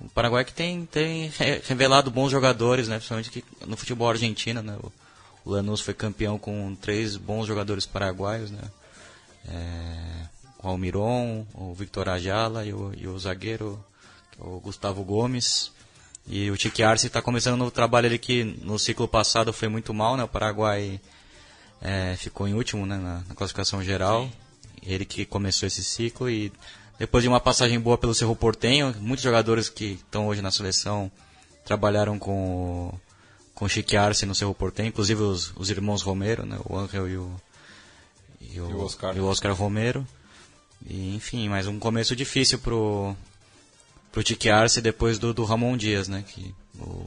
O Paraguai que tem, tem revelado bons jogadores, né? Principalmente aqui no futebol argentino, né? O, Lanús foi campeão com três bons jogadores paraguaios, né? É, o Almiron, o Victor Ajala e o, e o zagueiro o Gustavo Gomes. E o Tique Arce está começando um novo trabalho ali que no ciclo passado foi muito mal, né? O Paraguai é, ficou em último né? na, na classificação geral. Sim. Ele que começou esse ciclo e depois de uma passagem boa pelo Cerro Portenho, muitos jogadores que estão hoje na seleção trabalharam com com Chique Arce no Cerro Portenho, inclusive os, os irmãos Romero, né? O Angel e o, e o, e o Oscar. E o Oscar Romero. E, enfim, mas um começo difícil pro pro Tique Arce depois do, do Ramon Dias, né? Que o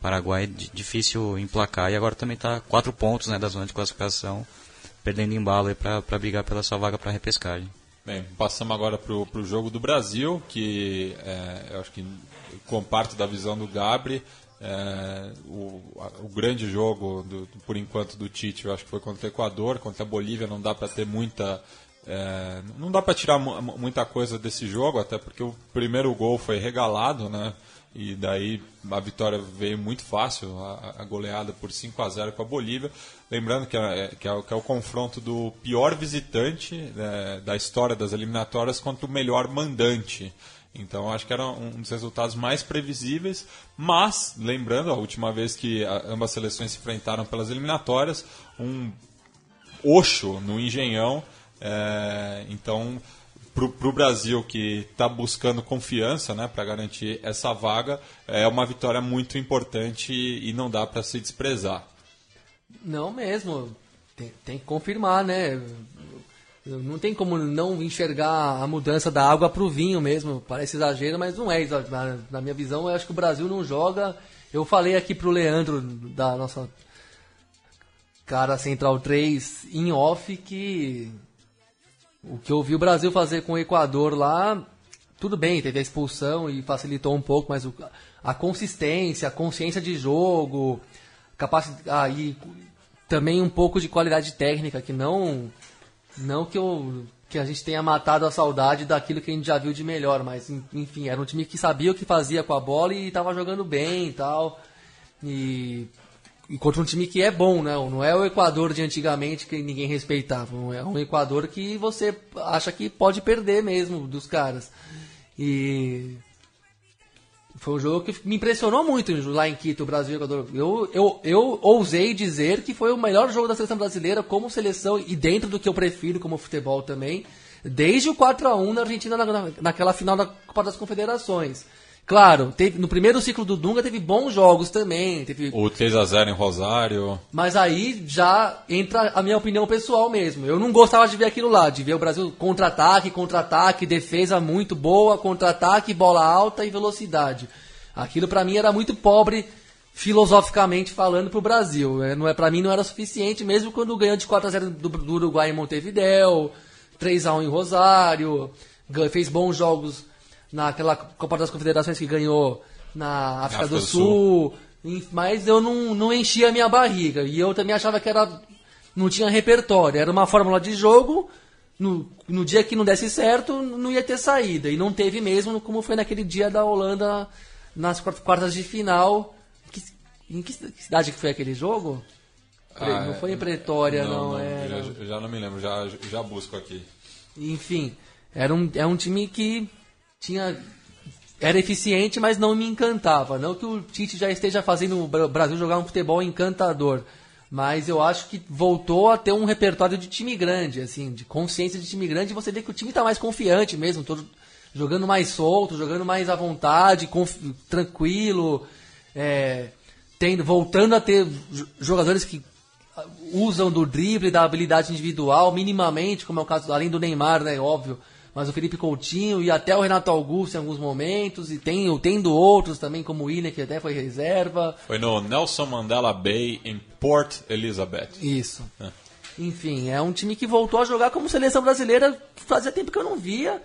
Paraguai é difícil emplacar e agora também está quatro pontos né, da zona de classificação, perdendo embalo para brigar pela sua vaga para repescagem. Bem, passamos agora para o jogo do Brasil, que é, eu acho que comparto da visão do Gabri. É, o, o, grande jogo, do, por enquanto, do Tite, eu acho que foi contra o Equador. Contra a Bolívia não dá para ter muita é, não dá para tirar muita coisa desse jogo, até porque o primeiro gol foi regalado, né? E daí a vitória veio muito fácil, a, a goleada por 5 a 0 com a Bolívia. Lembrando que é, que é, que é o confronto do pior visitante né, da história das eliminatórias contra o melhor mandante. Então acho que era um dos resultados mais previsíveis, mas lembrando a última vez que ambas seleções se enfrentaram pelas eliminatórias, um Oxo no Engenhão é, então, para o Brasil que está buscando confiança né, para garantir essa vaga, é uma vitória muito importante e não dá para se desprezar. Não mesmo, tem, tem, que confirmar, né? Não tem como não enxergar a mudança da água para o vinho mesmo. Parece exagero, mas não é. Na, na minha visão, eu acho que o Brasil não joga. Eu falei aqui para o Leandro, da nossa cara Central 3, em off, que o que eu vi o Brasil fazer com o Equador lá, tudo bem, teve a expulsão e facilitou um pouco, mas o, a consistência, a consciência de jogo, capacidade, ah, e também um pouco de qualidade técnica, que não não que eu que a gente tenha matado a saudade daquilo que a gente já viu de melhor, mas enfim, era um time que sabia o que fazia com a bola e estava jogando bem e tal. E contra um time que é bom, né? Não é o Equador de antigamente que ninguém respeitava. É um Equador que você acha que pode perder mesmo dos caras. E foi um jogo que me impressionou muito lá em Quito, Brasil e Equador. Eu, eu, eu ousei dizer que foi o melhor jogo da seleção brasileira como seleção e dentro do que eu prefiro como futebol também, desde o 4 a 1 na Argentina na, naquela final da Copa das Confederações. Claro, teve, no primeiro ciclo do Dunga teve bons jogos também. Teve... O 3x0 em Rosário. Mas aí já entra a minha opinião pessoal mesmo. Eu não gostava de ver aquilo lá, de ver o Brasil contra-ataque, contra-ataque, defesa muito boa, contra-ataque, bola alta e velocidade. Aquilo para mim era muito pobre filosoficamente falando pro Brasil. É, não é para mim não era suficiente, mesmo quando ganhou de 4 a 0 do, do Uruguai em Montevideo, 3 a 1 em Rosário, fez bons jogos naquela Copa das Confederações que ganhou na África, África do, do, Sul. Sul. Mas eu não, não enchia a minha barriga. E eu também achava que era não tinha repertório. Era uma fórmula de jogo. No, no dia que não desse certo, não ia ter saída. E não teve mesmo, como foi naquele dia da Holanda nas quart- quartas de final. Que- em que cidade que foi aquele jogo? Ah, não foi em é- Pretória, não. era... eu já, já não me lembro, já, já busco aqui. Enfim, era um, é um time que tinha era eficiente, mas não me encantava. Não que o Tite já esteja fazendo o Bra- Brasil jogar um futebol encantador, mas eu acho que voltou a ter um repertório de time grande, assim, de consciência de time grande. E você vê que o time está mais confiante mesmo, todo, jogando mais solto, jogando mais à vontade, tranquilo, é, tendo, voltando a ter jo- jogadores que usam do drible, da habilidade individual, minimamente, como é o caso, além do Neymar, né, óbvio, mas o Felipe Coutinho e até o Renato Augusto em alguns momentos, e tem, tendo outros também, como o Willian, que até foi reserva. Foi no Nelson Mandela Bay, em Port Elizabeth. Isso. É. Enfim, é um time que voltou a jogar como seleção brasileira, fazia tempo que eu não via.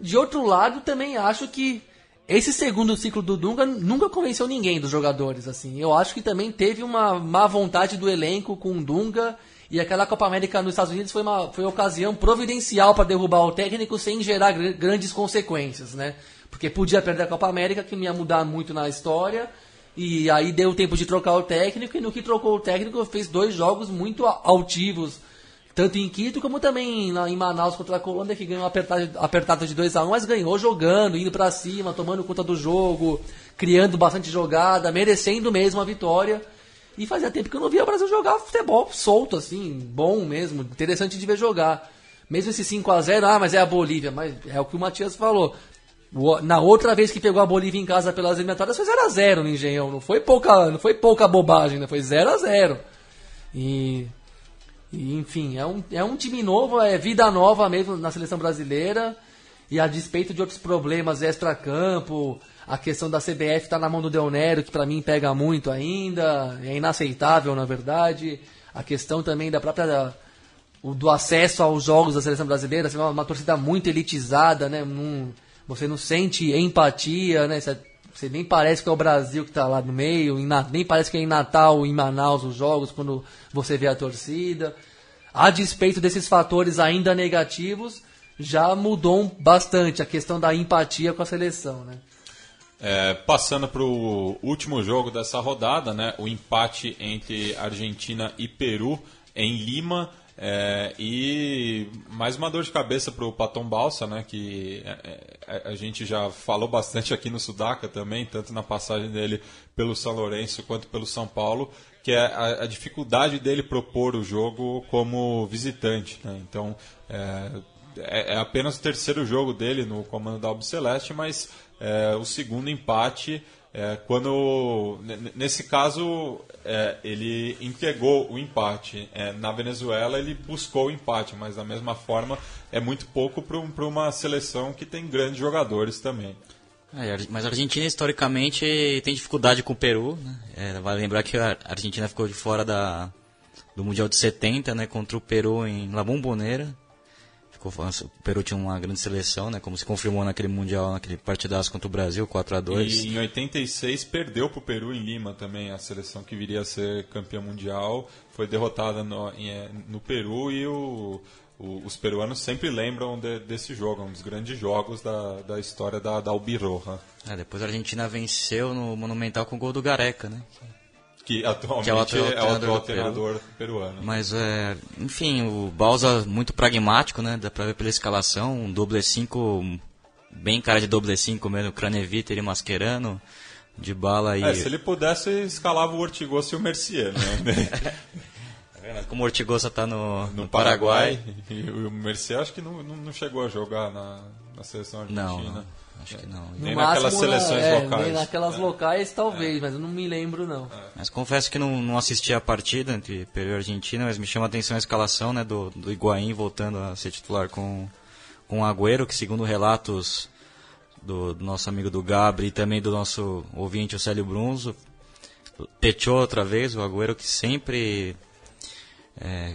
De outro lado, também acho que esse segundo ciclo do Dunga nunca convenceu ninguém dos jogadores, assim. Eu acho que também teve uma má vontade do elenco com o Dunga e aquela Copa América nos Estados Unidos foi uma foi uma ocasião providencial para derrubar o técnico sem gerar gr- grandes consequências, né? Porque podia perder a Copa América, que não ia mudar muito na história. E aí deu tempo de trocar o técnico, e no que trocou o técnico fez dois jogos muito altivos, tanto em Quito como também em Manaus contra a Colômbia, que ganhou apertado, apertado de 2 a 1 mas ganhou jogando, indo pra cima, tomando conta do jogo, criando bastante jogada, merecendo mesmo a vitória. E fazia tempo que eu não via o Brasil jogar futebol solto, assim, bom mesmo, interessante de ver jogar. Mesmo esse 5 a 0 ah, mas é a Bolívia, mas é o que o Matias falou. Na outra vez que pegou a Bolívia em casa pelas eliminatórias foi 0 a 0 no Engenhão, não foi pouca, não foi pouca bobagem, né? Foi 0 a 0. E e, enfim, é um, é um time novo, é vida nova mesmo na seleção brasileira. E a despeito de outros problemas extra-campo, a questão da CBF tá na mão do Del Nero, que pra mim pega muito ainda, é inaceitável na verdade. A questão também da própria do acesso aos jogos da seleção brasileira, assim, uma, torcida muito elitizada, né? Você não sente empatia, né? Você, você nem parece que é o Brasil que está lá no meio, em nem parece que é em Natal, em Manaus os jogos, quando você vê a torcida. A despeito desses fatores ainda negativos, já mudou bastante a questão da empatia com a seleção, né? É, passando para o último jogo dessa rodada, né, o empate entre Argentina e Peru em Lima. é, e mais uma dor de cabeça para o Paton Balsa, né, que é, é, a gente já falou bastante aqui no Sudaca também, tanto na passagem dele pelo São Lourenço quanto pelo São Paulo, que é a, a dificuldade dele propor o jogo como visitante. Né? Então, é, é, é apenas o terceiro jogo dele no comando da Albi Celeste, mas é, o segundo empate, é, quando nesse caso é, ele entregou o empate. É, na Venezuela ele buscou o empate, mas da mesma forma é muito pouco para uma seleção que tem grandes jogadores também. É, mas a Argentina historicamente tem dificuldade com o Peru. Né? É, vale lembrar que a Argentina ficou de fora da, do Mundial de 70, né, contra o Peru em La Bombonera. O Peru tinha uma grande seleção, né, como se confirmou naquele Mundial, naquele partidaço contra o Brasil, 4 a 2 E em 86 perdeu para o Peru em Lima também, a seleção que viria a ser campeã mundial. Foi derrotada no, é, no Peru e o- o- os peruanos sempre lembram de- desse jogo, um dos grandes jogos da, da história da, da Albirroja, É, depois a Argentina venceu no Monumental com o gol do Gareca, né? Que atualmente Que é o atual é o Peru. peruano. Mas, é, enfim, o Balsa muito pragmático, né? Dá pra ver pela escalação. Um doble 5, bem cara de doble 5 mesmo. Craneviter e Mascherano, de bala e... É, se ele pudesse, escalava o Ortigosa e o Mercier, né? Como o Ortigosa tá no, no no Paraguai. Paraguai. E o Mercier acho que não, não, não chegou a jogar na, na seleção argentina. Não, não, acho que não. Nem No naquelas máximo, seleções é, locais. Nem naquelas É. locais, talvez, mas eu não me lembro, não. Mas confesso que não, não assisti a partida entre Peru e Argentina, mas me chama a atenção a escalação né, do, do Higuaín voltando a ser titular com, com o Agüero, que segundo relatos do, do nosso amigo do Gabri e também do nosso ouvinte, o Célio Brunzo, pechou outra vez o Agüero, que sempre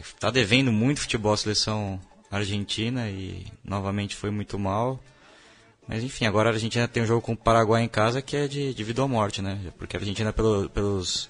está devendo muito futebol à seleção argentina e novamente foi muito mal. Mas enfim, agora a Argentina tem um jogo com o Paraguai em casa que é de, de vida ou morte, né? Porque a Argentina pelo, pelos.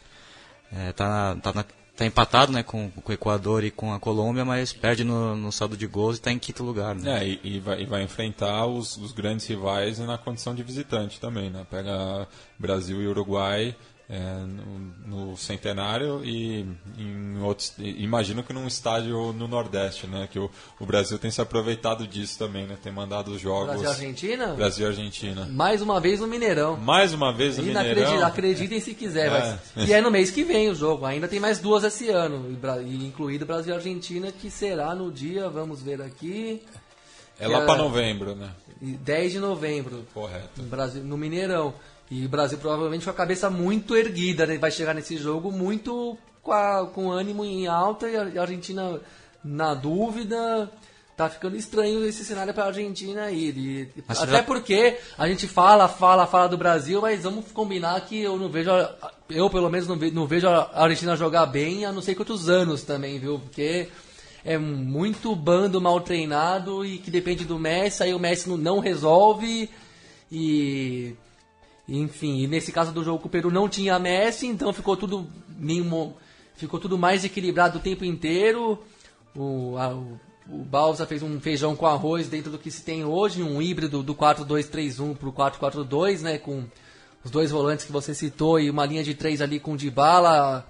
É, tá, na, tá, na, tá empatado né, com, com o Equador e com a Colômbia, mas perde no, no saldo de gols e está em quinto lugar. Né? É, e, e, vai, e vai enfrentar os, os grandes rivais na condição de visitante também, né? Pega Brasil e Uruguai é, no, no, centenário e em outros, imagino que num estádio no Nordeste, né? Que o, o, Brasil tem se aproveitado disso também, né? Tem mandado os jogos. Brasil Argentina. Brasil Argentina. Mais uma vez no Mineirão. Mais uma vez no Mineirão. Acreditem se quiser, é. mas e é no mês que vem o jogo. Ainda tem mais duas esse ano, incluído Brasil Argentina, que será no dia, vamos ver aqui. É lá para novembro, né? 10 de novembro. Correto. No, Brasil, no Mineirão. E o Brasil provavelmente com a cabeça muito erguida, né? vai chegar nesse jogo muito com, a, com ânimo em alta e a Argentina na dúvida. Tá ficando estranho esse cenário para a Argentina aí. até já... porque a gente fala, fala, fala do Brasil, mas vamos combinar que eu não vejo, eu pelo menos não vejo, não vejo a Argentina jogar bem há não sei quantos anos também, viu? Porque é muito bando mal treinado e que depende do Messi, aí o Messi não, não resolve e enfim, e nesse caso do jogo o Peru não tinha Messi, então ficou tudo nenhum, ficou tudo mais equilibrado o tempo inteiro. O, a, o, o Balsa fez um feijão com arroz dentro do que se tem hoje, um híbrido do 4-2-3-1 para o 4-4-2, né, com os dois volantes que você citou e uma linha de três ali com Dybala,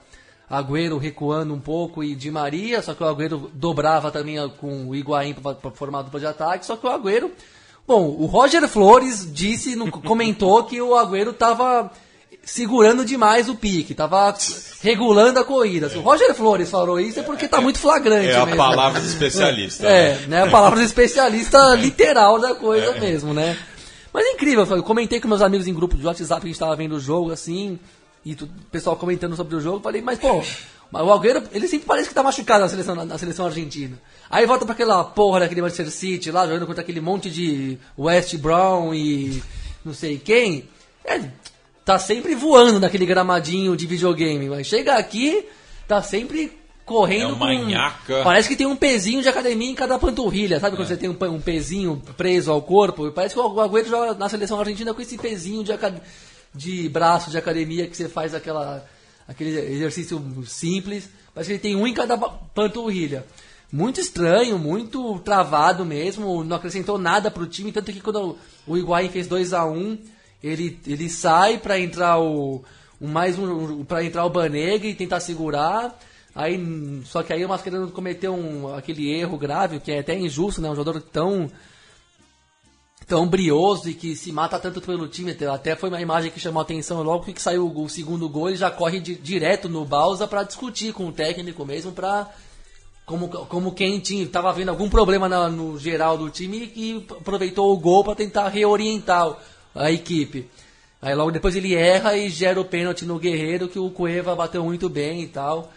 Agüero recuando um pouco e Di Maria, só que o Agüero dobrava também com o Higuaín para formar a dupla de ataque, só que o Agüero Bom, o Roger Flores disse, no, comentou que o Agüero estava segurando demais o pique, estava regulando a corrida. Se o Roger Flores falou isso é porque está muito flagrante. É a mesmo. palavra do especialista. É, né? né? a palavra do especialista literal da coisa é. mesmo, né? Mas é incrível, eu comentei com meus amigos em grupo de WhatsApp que a gente estava vendo o jogo assim, e o pessoal comentando sobre o jogo, falei, mas pô, o Agüero, ele sempre parece que tá machucado na seleção, na seleção argentina. Aí volta para aquela porra daquele Manchester City lá, jogando contra aquele monte de West Brown e não sei quem. É, tá sempre voando naquele gramadinho de videogame, mas chega aqui, tá sempre correndo é uma com... Parece que tem um pezinho de academia em cada panturrilha, sabe? É. Quando você tem um, um pezinho preso ao corpo? Parece que o Agüero joga na seleção argentina com esse pezinho de, de braço de academia que você faz aquela aquele exercício simples, mas ele tem um em cada panturrilha. Muito estranho, muito travado mesmo, não acrescentou nada para o time, tanto que quando o Higuaín fez 2 a 1 um, ele, ele sai para entrar o, o mais um, para entrar o Banega e tentar segurar. Aí, só que aí o Mascherano cometeu um, aquele erro grave, que é até injusto, né? Um jogador tão tão brioso e que se mata tanto pelo time. Até foi uma imagem que chamou a atenção logo que saiu o segundo gol, ele já corre de, direto no Balsa para discutir com o técnico mesmo, para como, como quem tinha, tava vendo algum problema na, no geral do time e aproveitou o gol para tentar reorientar a equipe. Aí logo depois ele erra e gera o pênalti no Guerreiro, que o Cueva bateu muito bem e tal.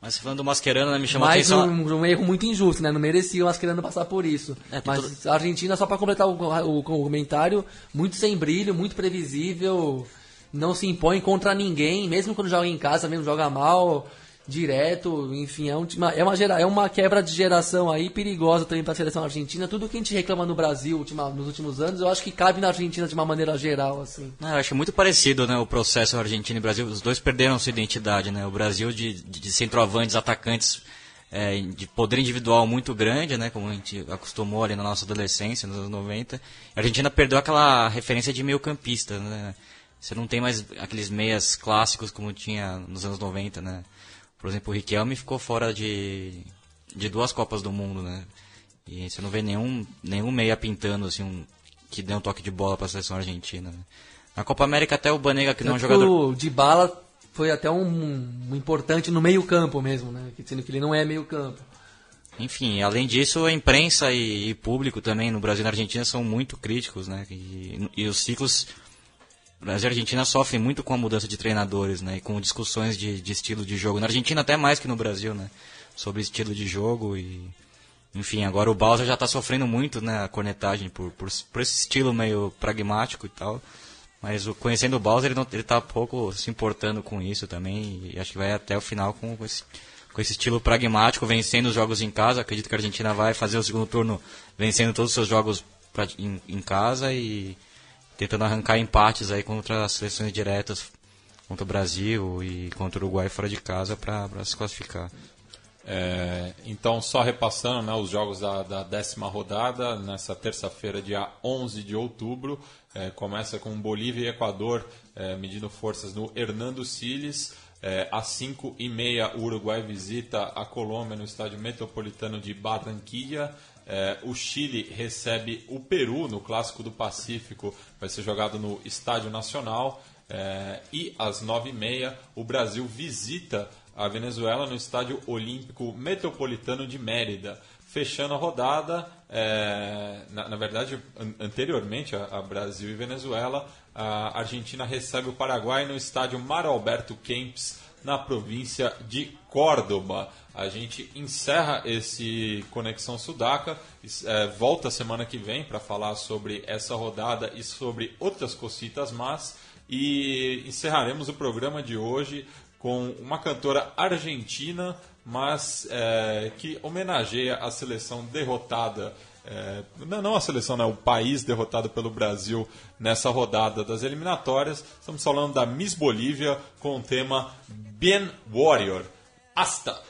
Mas falando do Mascherano, né, me chamou Mais a atenção... um, um erro muito injusto, né? Não merecia o Mascherano passar por isso. É, Mas a Argentina, só para completar o, o, o, comentário, muito sem brilho, muito previsível, não se impõe contra ninguém, mesmo quando joga em casa, mesmo joga mal direto, enfim, é, um, é, uma, gera, é uma quebra de geração aí perigosa também para a seleção argentina. Tudo que a gente reclama no Brasil ultima, nos últimos anos, eu acho que cabe na Argentina de uma maneira geral, assim. Ah, eu acho muito parecido, né, o processo Argentina e Brasil. Os dois perderam sua identidade, né? O Brasil de, de centroavantes, atacantes é, de poder individual muito grande, né, como a gente acostumou ali na nossa adolescência, nos anos 90. A Argentina perdeu aquela referência de meio campista, né? Você não tem mais aqueles meias clássicos como tinha nos anos 90, né? Por exemplo, o Riquelme ficou fora de, de duas Copas do Mundo, né? E você não vê nenhum, nenhum meia pintando, assim, um, que dê um toque de bola para a seleção argentina. Né? Na Copa América até o Banega, que não é um jogador... O de bala foi até um, um, importante no meio campo mesmo, né? Sendo que ele não é meio campo. Enfim, além disso, a imprensa e, e público também no Brasil e na Argentina são muito críticos, né? E, e os ciclos Brasil e Argentina sofrem muito com a mudança de treinadores, né? E com discussões de, de estilo de jogo. Na Argentina até mais que no Brasil, né? Sobre estilo de jogo e... Enfim, agora o Balsa já está sofrendo muito, né? A cornetagem por, por, por, esse estilo meio pragmático e tal. Mas o, conhecendo o Balsa, ele, não, ele tá pouco se importando com isso também. E acho que vai até o final com, com esse com esse estilo pragmático, vencendo os jogos em casa. Acredito que a Argentina vai fazer o segundo turno vencendo todos os seus jogos pra, em, em casa e tentando arrancar empates aí contra as seleções diretas, contra o Brasil e contra o Uruguai fora de casa para se classificar. É, então, só repassando né, os jogos da, da, décima rodada, nessa terça-feira, dia 11 de outubro, é, começa com Bolívia e Equador é, medindo forças no Hernando Siles. É, às 5 e meia, o Uruguai visita a Colômbia no estádio metropolitano de Barranquilla. É, o Chile recebe o Peru no Clássico do Pacífico, vai ser jogado no Estádio Nacional. É, e às 9 e meia, o Brasil visita a Venezuela no Estádio Olímpico Metropolitano de Mérida. Fechando a rodada, é, na, na, verdade, an anteriormente a, a, Brasil e Venezuela, a Argentina recebe o Paraguai no estádio Mar Alberto Kempis, na província de Córdoba. A gente encerra esse Conexão Sudaca, é, volta semana que vem para falar sobre essa rodada e sobre outras cocitas más. E encerraremos o programa de hoje com uma cantora argentina, mas é, que homenageia a seleção derrotada. É, não a seleção, né, o país derrotado pelo Brasil nessa rodada das eliminatórias. Estamos falando da Miss Bolívia com o tema Bien Warrior. Hasta!